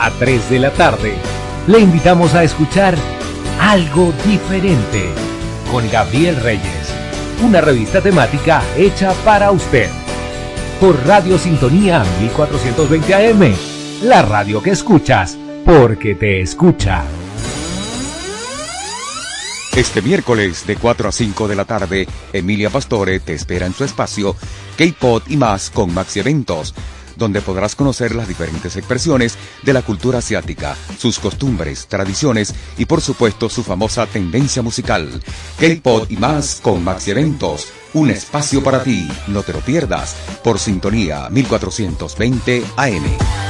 a 3 de la tarde le invitamos a escuchar Algo Diferente con Gabriel Reyes, una revista temática hecha para usted. Por Radio Sintonía 1420 AM, la radio que escuchas porque te escucha. Este miércoles de 4 a 5 de la tarde, Emilia Pastore te espera en su espacio K-Pod y más con Maxi Eventos, donde podrás conocer las diferentes expresiones de la cultura asiática, sus costumbres, tradiciones y por supuesto su famosa tendencia musical. K-Pod y más con Maxi Eventos, un espacio para ti, no te lo pierdas, por sintonía 1420 AM.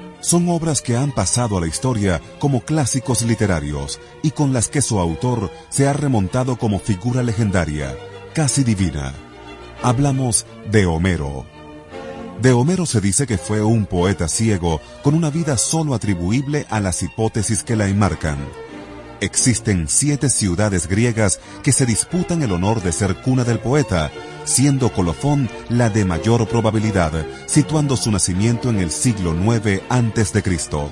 son obras que han pasado a la historia como clásicos literarios y con las que su autor se ha remontado como figura legendaria, casi divina. Hablamos de Homero. De Homero se dice que fue un poeta ciego con una vida solo atribuible a las hipótesis que la enmarcan. Existen siete ciudades griegas que se disputan el honor de ser cuna del poeta, siendo Colofón la de mayor probabilidad, situando su nacimiento en el siglo IX Cristo.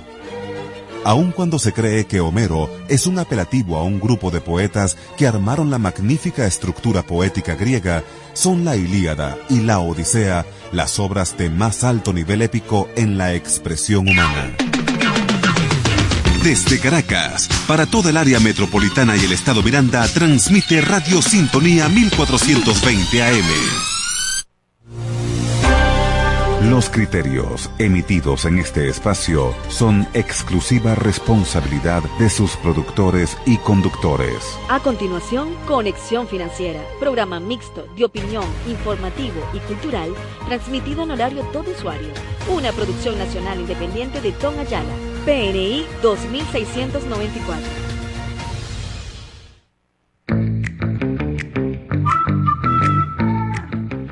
Aun cuando se cree que Homero es un apelativo a un grupo de poetas que armaron la magnífica estructura poética griega, son la Ilíada y la Odisea las obras de más alto nivel épico en la expresión humana. Desde Caracas, para toda el área metropolitana y el estado Miranda, transmite Radio Sintonía 1420 AM. Los criterios emitidos en este espacio son exclusiva responsabilidad de sus productores y conductores. A continuación, Conexión Financiera, programa mixto de opinión, informativo y cultural, transmitido en horario todo usuario. Una producción nacional independiente de Tom Ayala, PNI 2694.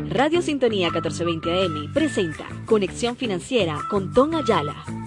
Radio Sintonía 1420 AM presenta Conexión Financiera con Tom Ayala.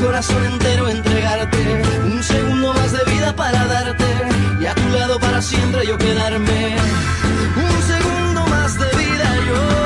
corazón entero entregarte. Un segundo más de vida para darte y a tu lado para siempre yo quedarme. Un segundo más de vida yo.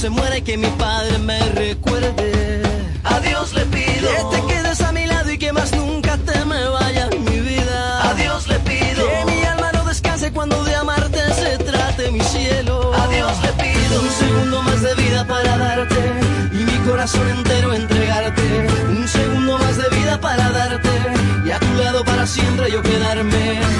Se muera y que mi padre me recuerde. A Dios le pido que te quedes a mi lado y que más nunca te me vayas mi vida. A Dios le pido que mi alma no descanse cuando de amarte se trate mi cielo. A Dios le pido un segundo más de vida para darte y mi corazón entero entregarte. Un segundo más de vida para darte y a tu lado para siempre yo quedarme.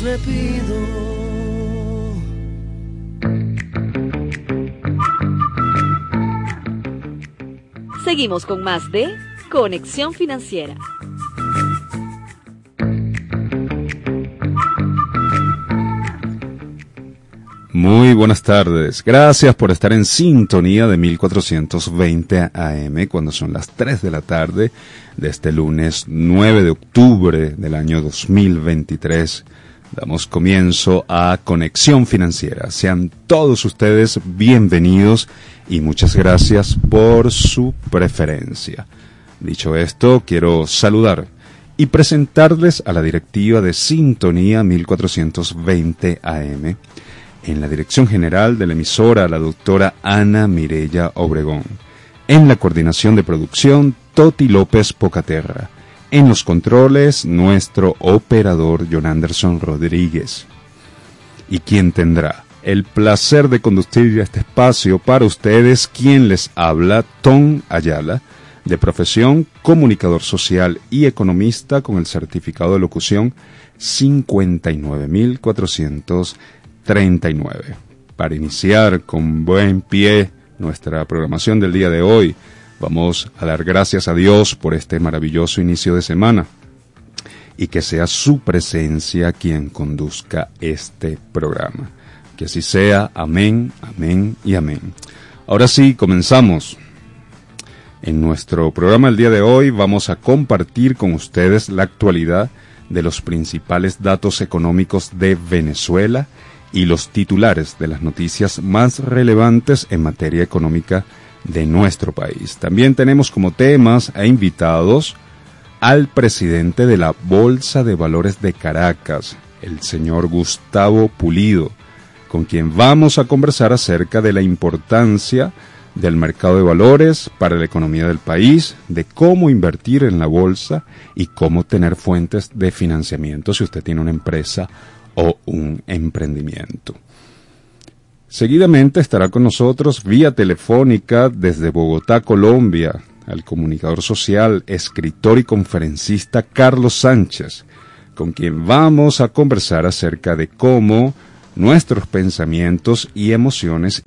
Dios le pido. Seguimos con más de Conexión Financiera. Muy buenas tardes. Gracias por estar en sintonía de 1420 AM cuando son las 3 de la tarde de este lunes 9 de octubre del año 2023. Damos comienzo a Conexión Financiera. Sean todos ustedes bienvenidos y muchas gracias por su preferencia. Dicho esto, quiero saludar y presentarles a la directiva de Sintonía 1420 AM en la dirección general de la emisora la doctora Ana Mirella Obregón. En la coordinación de producción, Toti López Pocaterra. En los controles, nuestro operador John Anderson Rodríguez. Y quien tendrá el placer de conducir este espacio para ustedes, quien les habla, Tom Ayala, de profesión comunicador social y economista con el certificado de locución 59400 39. Para iniciar con buen pie nuestra programación del día de hoy, vamos a dar gracias a Dios por este maravilloso inicio de semana y que sea su presencia quien conduzca este programa. Que así sea, amén, amén y amén. Ahora sí, comenzamos. En nuestro programa el día de hoy vamos a compartir con ustedes la actualidad de los principales datos económicos de Venezuela y los titulares de las noticias más relevantes en materia económica de nuestro país. También tenemos como temas e invitados al presidente de la Bolsa de Valores de Caracas, el señor Gustavo Pulido, con quien vamos a conversar acerca de la importancia del mercado de valores para la economía del país, de cómo invertir en la bolsa y cómo tener fuentes de financiamiento si usted tiene una empresa o un emprendimiento. Seguidamente estará con nosotros vía telefónica desde Bogotá, Colombia, al comunicador social, escritor y conferencista Carlos Sánchez, con quien vamos a conversar acerca de cómo nuestros pensamientos y emociones